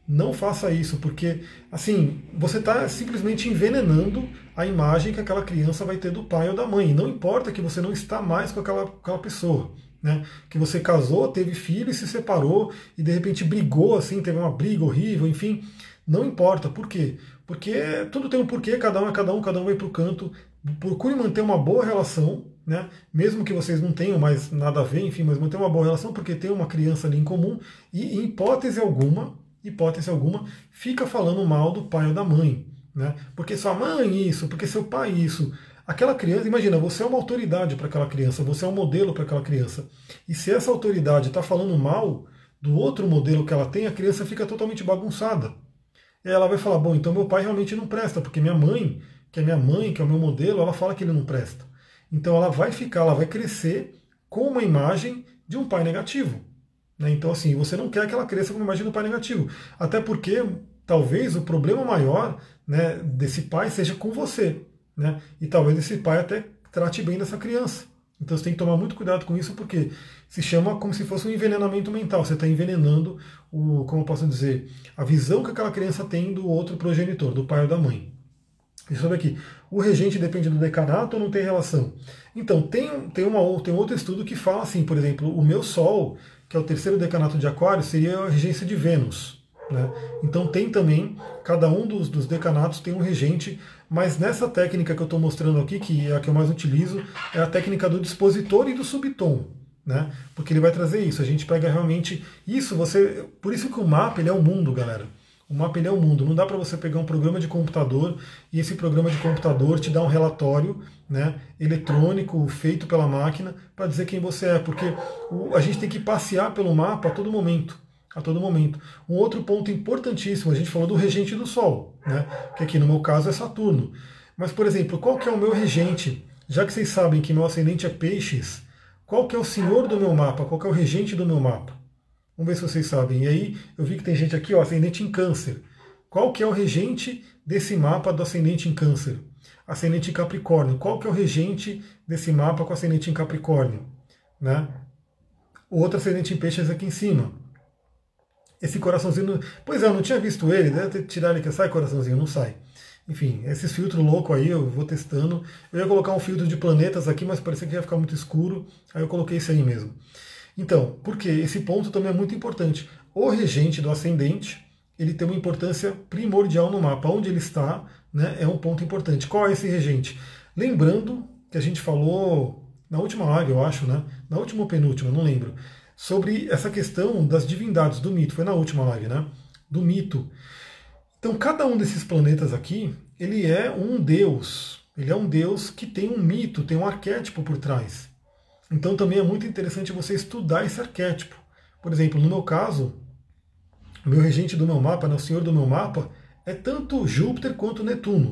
Não faça isso, porque assim você está simplesmente envenenando a imagem que aquela criança vai ter do pai ou da mãe. Não importa que você não está mais com aquela, aquela pessoa. Né? Que você casou, teve filho e se separou e de repente brigou assim, teve uma briga horrível, enfim. Não importa. Por quê? Porque tudo tem um porquê, cada um é cada um, cada um vai para o canto. Procure manter uma boa relação, né? mesmo que vocês não tenham mais nada a ver, enfim, mas manter uma boa relação, porque tem uma criança ali em comum, e em hipótese alguma, hipótese alguma, fica falando mal do pai ou da mãe. Né? Porque sua mãe isso, porque seu pai isso. Aquela criança, imagina, você é uma autoridade para aquela criança, você é um modelo para aquela criança. E se essa autoridade está falando mal do outro modelo que ela tem, a criança fica totalmente bagunçada ela vai falar: bom, então meu pai realmente não presta, porque minha mãe, que é minha mãe, que é o meu modelo, ela fala que ele não presta. Então ela vai ficar, ela vai crescer com uma imagem de um pai negativo. Né? Então, assim, você não quer que ela cresça com uma imagem do pai negativo. Até porque talvez o problema maior né, desse pai seja com você. Né? E talvez esse pai até trate bem dessa criança. Então você tem que tomar muito cuidado com isso, porque se chama como se fosse um envenenamento mental. Você está envenenando o, como eu posso dizer, a visão que aquela criança tem do outro progenitor, do pai ou da mãe. Eu ver aqui. O regente depende do decanato ou não tem relação? Então, tem, tem, uma, tem outro estudo que fala assim, por exemplo, o meu Sol, que é o terceiro decanato de Aquário, seria a regência de Vênus. Né? Então tem também, cada um dos, dos decanatos tem um regente, mas nessa técnica que eu estou mostrando aqui, que é a que eu mais utilizo, é a técnica do dispositor e do subtom. Né? Porque ele vai trazer isso. A gente pega realmente isso. Você, por isso que o mapa ele é o mundo, galera. O mapa ele é o mundo. Não dá para você pegar um programa de computador e esse programa de computador te dá um relatório, né, eletrônico feito pela máquina para dizer quem você é, porque o, a gente tem que passear pelo mapa a todo momento a todo momento. Um outro ponto importantíssimo, a gente falou do regente do Sol, né? que aqui no meu caso é Saturno. Mas, por exemplo, qual que é o meu regente? Já que vocês sabem que meu ascendente é peixes, qual que é o senhor do meu mapa? Qual que é o regente do meu mapa? Vamos ver se vocês sabem. E aí, eu vi que tem gente aqui, ó, ascendente em câncer. Qual que é o regente desse mapa do ascendente em câncer? Ascendente em Capricórnio. Qual que é o regente desse mapa com ascendente em Capricórnio? Né? O outro ascendente em peixes aqui em cima. Esse coraçãozinho. Pois é, eu não tinha visto ele, ter tirado ele que sai coraçãozinho, não sai. Enfim, esses filtros loucos aí eu vou testando. Eu ia colocar um filtro de planetas aqui, mas parecia que ia ficar muito escuro. Aí eu coloquei esse aí mesmo. Então, porque esse ponto também é muito importante. O regente do ascendente, ele tem uma importância primordial no mapa. Onde ele está, né, é um ponto importante. Qual é esse regente? Lembrando que a gente falou na última live, eu acho, né? Na última ou penúltima, não lembro. Sobre essa questão das divindades do mito. Foi na última live, né? Do mito. Então, cada um desses planetas aqui, ele é um deus. Ele é um deus que tem um mito, tem um arquétipo por trás. Então, também é muito interessante você estudar esse arquétipo. Por exemplo, no meu caso, o meu regente do meu mapa, né, o senhor do meu mapa, é tanto Júpiter quanto Netuno,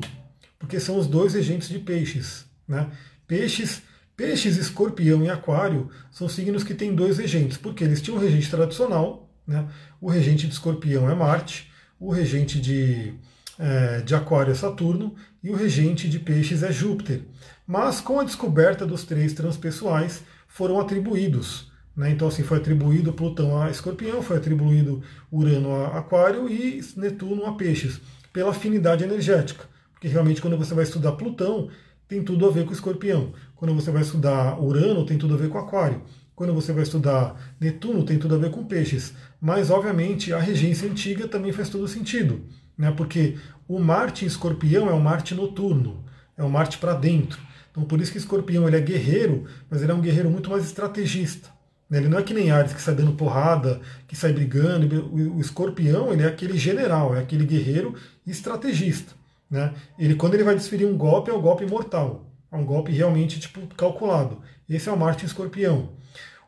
porque são os dois regentes de peixes. Né? Peixes, peixes, escorpião e aquário são signos que têm dois regentes, porque eles tinham um regente tradicional, né? o regente de escorpião é Marte, o regente de, é, de Aquário é Saturno e o regente de Peixes é Júpiter. Mas com a descoberta dos três transpessoais, foram atribuídos. Né? Então, assim, foi atribuído Plutão a Escorpião, foi atribuído Urano a Aquário e Netuno a Peixes, pela afinidade energética. Porque realmente, quando você vai estudar Plutão, tem tudo a ver com Escorpião. Quando você vai estudar Urano, tem tudo a ver com Aquário. Quando você vai estudar Netuno, tem tudo a ver com peixes. Mas, obviamente, a regência antiga também faz todo sentido. Né? Porque o Marte em escorpião é o Marte noturno, é o Marte para dentro. Então, por isso que escorpião ele é guerreiro, mas ele é um guerreiro muito mais estrategista. Né? Ele não é que nem Ares, que sai dando porrada, que sai brigando. O escorpião ele é aquele general, é aquele guerreiro estrategista. Né? Ele, quando ele vai desferir um golpe, é um golpe mortal. É um golpe realmente tipo, calculado. Esse é o Marte em escorpião.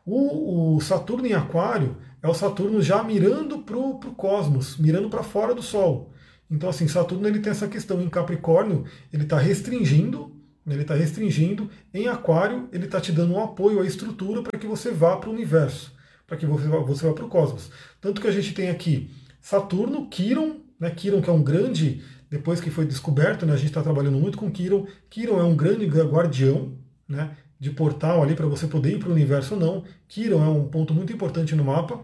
O, o Saturno em Aquário é o Saturno já mirando para o cosmos, mirando para fora do Sol. Então, assim, Saturno ele tem essa questão em Capricórnio, ele está restringindo, ele está restringindo. Em Aquário, ele está te dando um apoio à estrutura para que você vá para o universo, para que você vá, você vá para o cosmos. Tanto que a gente tem aqui Saturno, Quiron, né, Quiron que é um grande, depois que foi descoberto, né, a gente está trabalhando muito com Quiron. Quiron é um grande guardião, né, de portal ali para você poder ir para o universo ou não. Quiron é um ponto muito importante no mapa.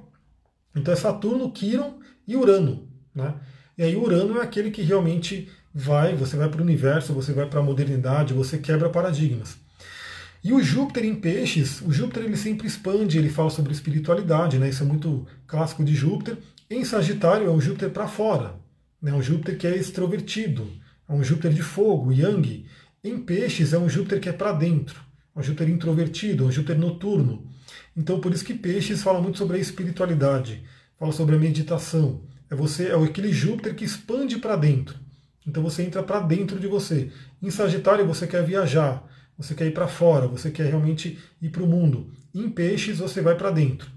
Então é Saturno, Quiron e Urano. Né? E aí Urano é aquele que realmente vai, você vai para o universo, você vai para a modernidade, você quebra paradigmas. E o Júpiter em peixes, o Júpiter ele sempre expande, ele fala sobre espiritualidade, né? Isso é muito clássico de Júpiter. Em Sagitário é um Júpiter para fora, né? Um Júpiter que é extrovertido, é um Júpiter de fogo, Yang. Em peixes é um Júpiter que é para dentro um Júpiter introvertido, um Júpiter noturno. Então, por isso que Peixes fala muito sobre a espiritualidade, fala sobre a meditação. É você, é aquele Júpiter que expande para dentro. Então você entra para dentro de você. Em Sagitário você quer viajar, você quer ir para fora, você quer realmente ir para o mundo. Em Peixes você vai para dentro.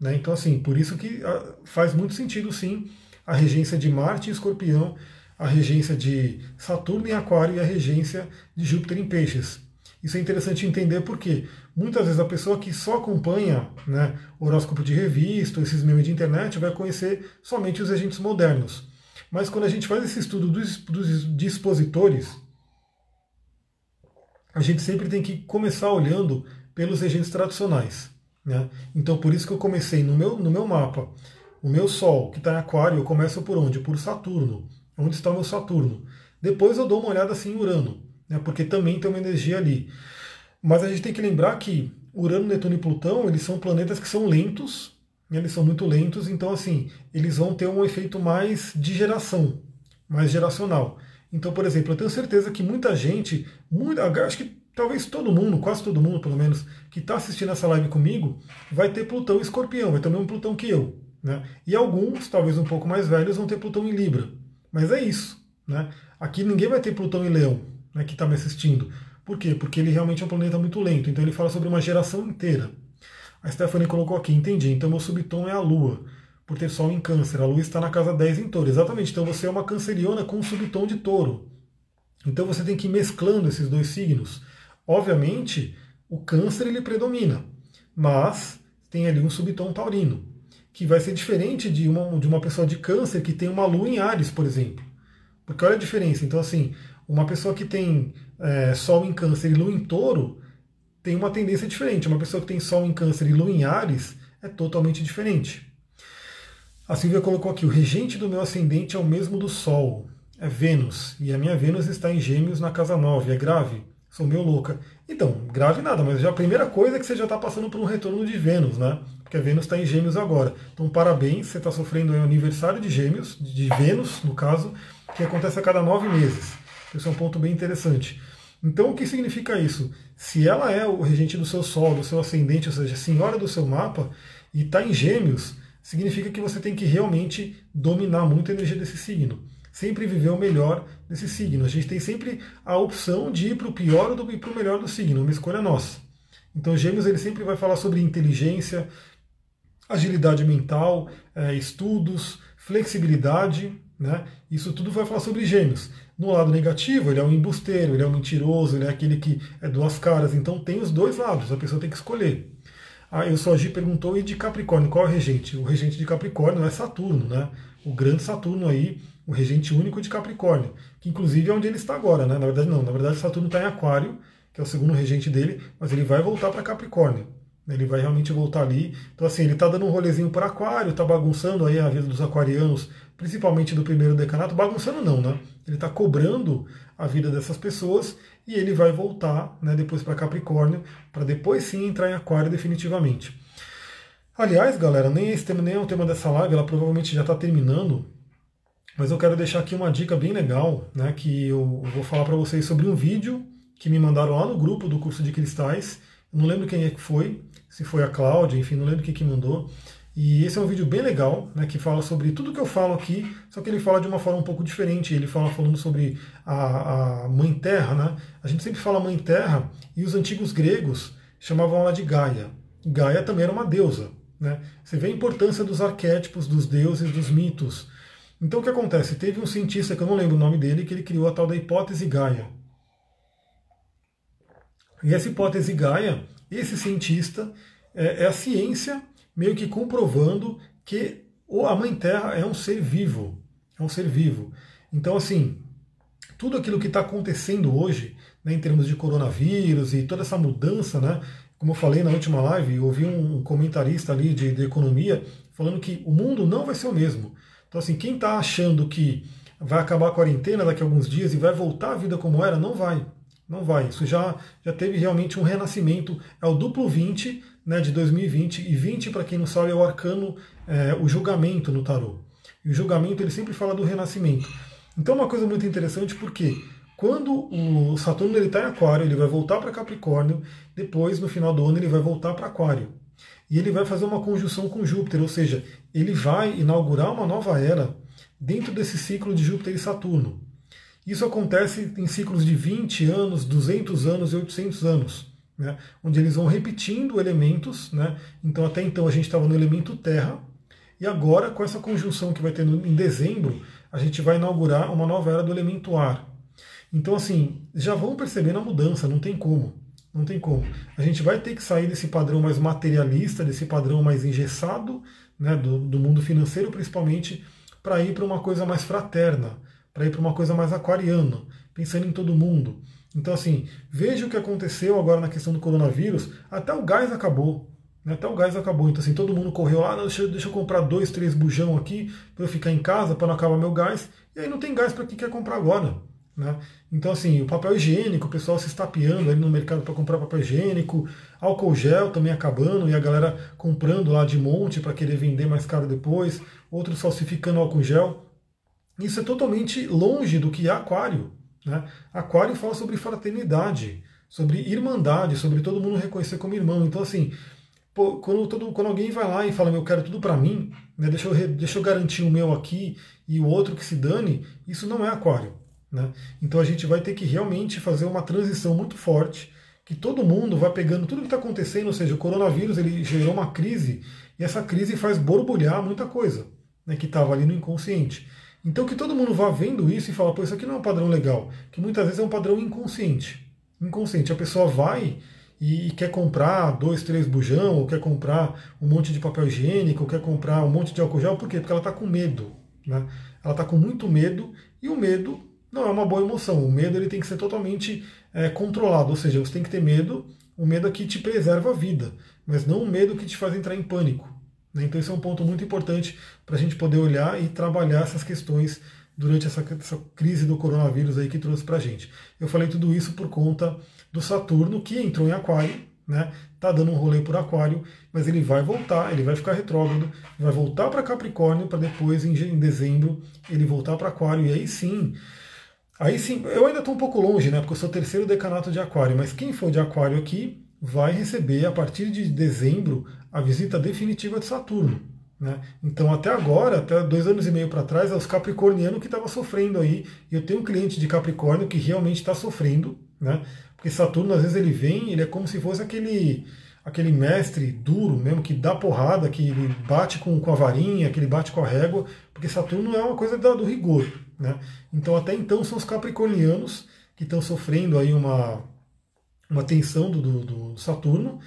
Né? Então assim, por isso que ah, faz muito sentido sim a regência de Marte em Escorpião, a regência de Saturno em Aquário e a regência de Júpiter em Peixes. Isso é interessante entender porque muitas vezes a pessoa que só acompanha né, horóscopo de revista, esses memes de internet, vai conhecer somente os regentes modernos. Mas quando a gente faz esse estudo dos, dos dispositores, a gente sempre tem que começar olhando pelos regentes tradicionais. Né? Então por isso que eu comecei no meu, no meu mapa. O meu Sol, que está em Aquário, eu começo por onde? Por Saturno. Onde está o meu Saturno? Depois eu dou uma olhada assim em Urano né, porque também tem uma energia ali. Mas a gente tem que lembrar que Urano, Netuno e Plutão, eles são planetas que são lentos, né, eles são muito lentos, então assim, eles vão ter um efeito mais de geração, mais geracional. Então, por exemplo, eu tenho certeza que muita gente, muita, acho que talvez todo mundo, quase todo mundo pelo menos, que está assistindo essa live comigo, vai ter Plutão em escorpião, vai ter o mesmo Plutão que eu. Né? E alguns, talvez um pouco mais velhos, vão ter Plutão em Libra. Mas é isso. Né? Aqui ninguém vai ter Plutão em Leão né, que está me assistindo. Por quê? Porque ele realmente é um planeta muito lento. Então ele fala sobre uma geração inteira. A Stephanie colocou aqui, entendi. Então meu subtom é a Lua, por ter Sol em Câncer. A Lua está na casa 10 em Touro. Exatamente. Então você é uma canceriana com um subtom de Touro. Então você tem que ir mesclando esses dois signos. Obviamente, o Câncer ele predomina, mas tem ali um subtom taurino, que vai ser diferente de uma, de uma pessoa de Câncer que tem uma Lua em Ares, por exemplo. Porque olha a diferença. Então, assim, uma pessoa que tem é, Sol em Câncer e Lua em Touro tem uma tendência diferente. Uma pessoa que tem Sol em Câncer e Lua em Ares é totalmente diferente. A Silvia colocou aqui: o regente do meu ascendente é o mesmo do Sol, é Vênus, e a minha Vênus está em Gêmeos na casa 9, é grave? Sou meio louca. Então, grave nada, mas já a primeira coisa é que você já está passando por um retorno de Vênus, né? Porque a Vênus está em Gêmeos agora. Então, parabéns, você está sofrendo o aniversário de Gêmeos, de Vênus, no caso, que acontece a cada nove meses. Esse é um ponto bem interessante. Então, o que significa isso? Se ela é o regente do seu Sol, do seu ascendente, ou seja, senhora do seu mapa, e está em Gêmeos, significa que você tem que realmente dominar muito a energia desse signo. Sempre viver o melhor desse signo. A gente tem sempre a opção de ir para o pior ou para o melhor do signo, uma escolha nossa. Então, Gêmeos ele sempre vai falar sobre inteligência, agilidade mental, é, estudos, flexibilidade, né? Isso tudo vai falar sobre Gêmeos. No lado negativo, ele é um embusteiro, ele é um mentiroso, ele é aquele que é duas caras. Então tem os dois lados, a pessoa tem que escolher. Ah, eu só Gi perguntou, e de Capricórnio, qual é o regente? O regente de Capricórnio é Saturno, né? O grande Saturno aí, o regente único de Capricórnio, que inclusive é onde ele está agora, né? Na verdade não, na verdade Saturno está em Aquário, que é o segundo regente dele, mas ele vai voltar para Capricórnio. Ele vai realmente voltar ali. Então, assim, ele está dando um rolezinho para Aquário, está bagunçando aí a vida dos aquarianos, principalmente do primeiro decanato. Bagunçando não, né? Ele está cobrando a vida dessas pessoas e ele vai voltar né, depois para Capricórnio, para depois sim entrar em Aquário definitivamente. Aliás, galera, nem esse tema nem é o tema dessa live, ela provavelmente já está terminando, mas eu quero deixar aqui uma dica bem legal, né, que eu vou falar para vocês sobre um vídeo que me mandaram lá no grupo do curso de cristais. Eu não lembro quem é que foi, se foi a Cláudia, enfim, não lembro quem que mandou. E esse é um vídeo bem legal, né, que fala sobre tudo que eu falo aqui, só que ele fala de uma forma um pouco diferente. Ele fala falando sobre a, a Mãe Terra, né? A gente sempre fala Mãe Terra e os antigos gregos chamavam ela de Gaia. Gaia também era uma deusa, né? Você vê a importância dos arquétipos, dos deuses, dos mitos. Então o que acontece? Teve um cientista que eu não lembro o nome dele que ele criou a tal da hipótese Gaia. E essa hipótese Gaia, esse cientista é, é a ciência meio que comprovando que a Mãe Terra é um ser vivo. É um ser vivo. Então, assim, tudo aquilo que está acontecendo hoje, né, em termos de coronavírus e toda essa mudança, né? Como eu falei na última live, eu ouvi um comentarista ali de, de economia falando que o mundo não vai ser o mesmo. Então, assim, quem está achando que vai acabar a quarentena daqui a alguns dias e vai voltar a vida como era, não vai. Não vai. Isso já, já teve realmente um renascimento. É o duplo 20 né, de 2020, e 20, para quem não sabe, é o arcano, é, o julgamento no tarô. E o julgamento ele sempre fala do renascimento. Então, uma coisa muito interessante, porque quando o Saturno está em Aquário, ele vai voltar para Capricórnio, depois, no final do ano, ele vai voltar para Aquário. E ele vai fazer uma conjunção com Júpiter, ou seja, ele vai inaugurar uma nova era dentro desse ciclo de Júpiter e Saturno. Isso acontece em ciclos de 20 anos, 200 anos e 800 anos né, onde eles vão repetindo elementos. Né, então, até então, a gente estava no elemento terra, e agora, com essa conjunção que vai ter em dezembro, a gente vai inaugurar uma nova era do elemento ar. Então, assim, já vão percebendo a mudança, não tem como. Não tem como. A gente vai ter que sair desse padrão mais materialista, desse padrão mais engessado, né, do, do mundo financeiro principalmente, para ir para uma coisa mais fraterna, para ir para uma coisa mais aquariana, pensando em todo mundo. Então, assim, veja o que aconteceu agora na questão do coronavírus. Até o gás acabou. Né? Até o gás acabou. Então, assim, todo mundo correu lá, ah, deixa, deixa eu comprar dois, três bujão aqui para eu ficar em casa, para não acabar meu gás. E aí não tem gás para quem quer comprar agora. Né? Então, assim, o papel higiênico, o pessoal se estapeando ali no mercado para comprar papel higiênico, álcool gel também acabando e a galera comprando lá de monte para querer vender mais caro depois, outros falsificando álcool gel. Isso é totalmente longe do que é aquário. Né? Aquário fala sobre fraternidade, sobre irmandade, sobre todo mundo reconhecer como irmão. Então, assim, pô, quando, todo, quando alguém vai lá e fala, eu quero tudo para mim, né, deixa, eu, deixa eu garantir o meu aqui e o outro que se dane, isso não é aquário. Né? Então a gente vai ter que realmente fazer uma transição muito forte, que todo mundo vai pegando tudo que está acontecendo, ou seja, o coronavírus ele gerou uma crise, e essa crise faz borbulhar muita coisa né, que estava ali no inconsciente. Então que todo mundo vá vendo isso e fala, pô, isso aqui não é um padrão legal, que muitas vezes é um padrão inconsciente. Inconsciente. A pessoa vai e, quer comprar dois, três bujão, ou quer comprar um monte de papel higiênico, ou quer comprar um monte de álcool gel, por quê? Porque ela está com medo. Né? Ela está com muito medo, e o medo não é uma boa emoção. O medo ele tem que ser totalmente é, controlado, ou seja, você tem que ter medo, o medo aqui te preserva a vida, mas não o medo que te faz entrar em pânico. Né? Então, isso é um ponto muito importante para a gente poder olhar e trabalhar essas questões durante essa, essa crise do coronavírus aí que trouxe para a gente. Eu falei tudo isso por conta do Saturno, que entrou em Aquário, né? Tá dando um rolê por Aquário, mas ele vai voltar, ele vai ficar retrógrado, vai voltar para Capricórnio para depois em dezembro ele voltar para Aquário e aí sim Aí sim, eu ainda estou um pouco longe, né? Porque eu sou terceiro decanato de Aquário, mas quem for de Aquário aqui vai receber a partir de dezembro a visita definitiva de Saturno. Né? Então, até agora, até dois anos e meio para trás, é os capricornianos que estavam sofrendo aí. E eu tenho um cliente de Capricórnio que realmente está sofrendo, né? porque Saturno, às vezes, ele vem, ele é como se fosse aquele aquele mestre duro mesmo, que dá porrada, que ele bate com, com a varinha, que ele bate com a régua, porque Saturno é uma coisa do, rigor. Né? Então, até então, são os capricornianos que estão sofrendo aí uma, uma tensão do, do, do Saturno,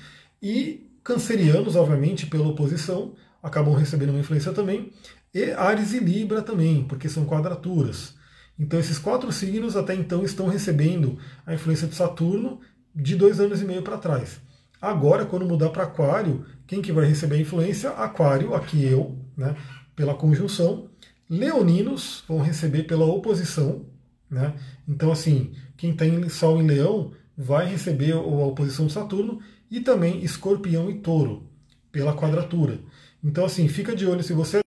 e cancerianos, obviamente, pela oposição, acabam recebendo uma influência também, e Ares e Libra também, porque são quadraturas. Então, esses quatro signos até então estão recebendo a influência de Saturno de dois anos e meio para trás. Agora, quando mudar para Aquário, quem que vai receber a influência? Aquário, aqui eu, né, pela conjunção. Leoninos vão receber pela oposição. Né? Então, assim, quem tem Sol em Leão vai receber a oposição de Saturno e também Escorpião e Touro pela quadratura. Então, assim, fica de olho se você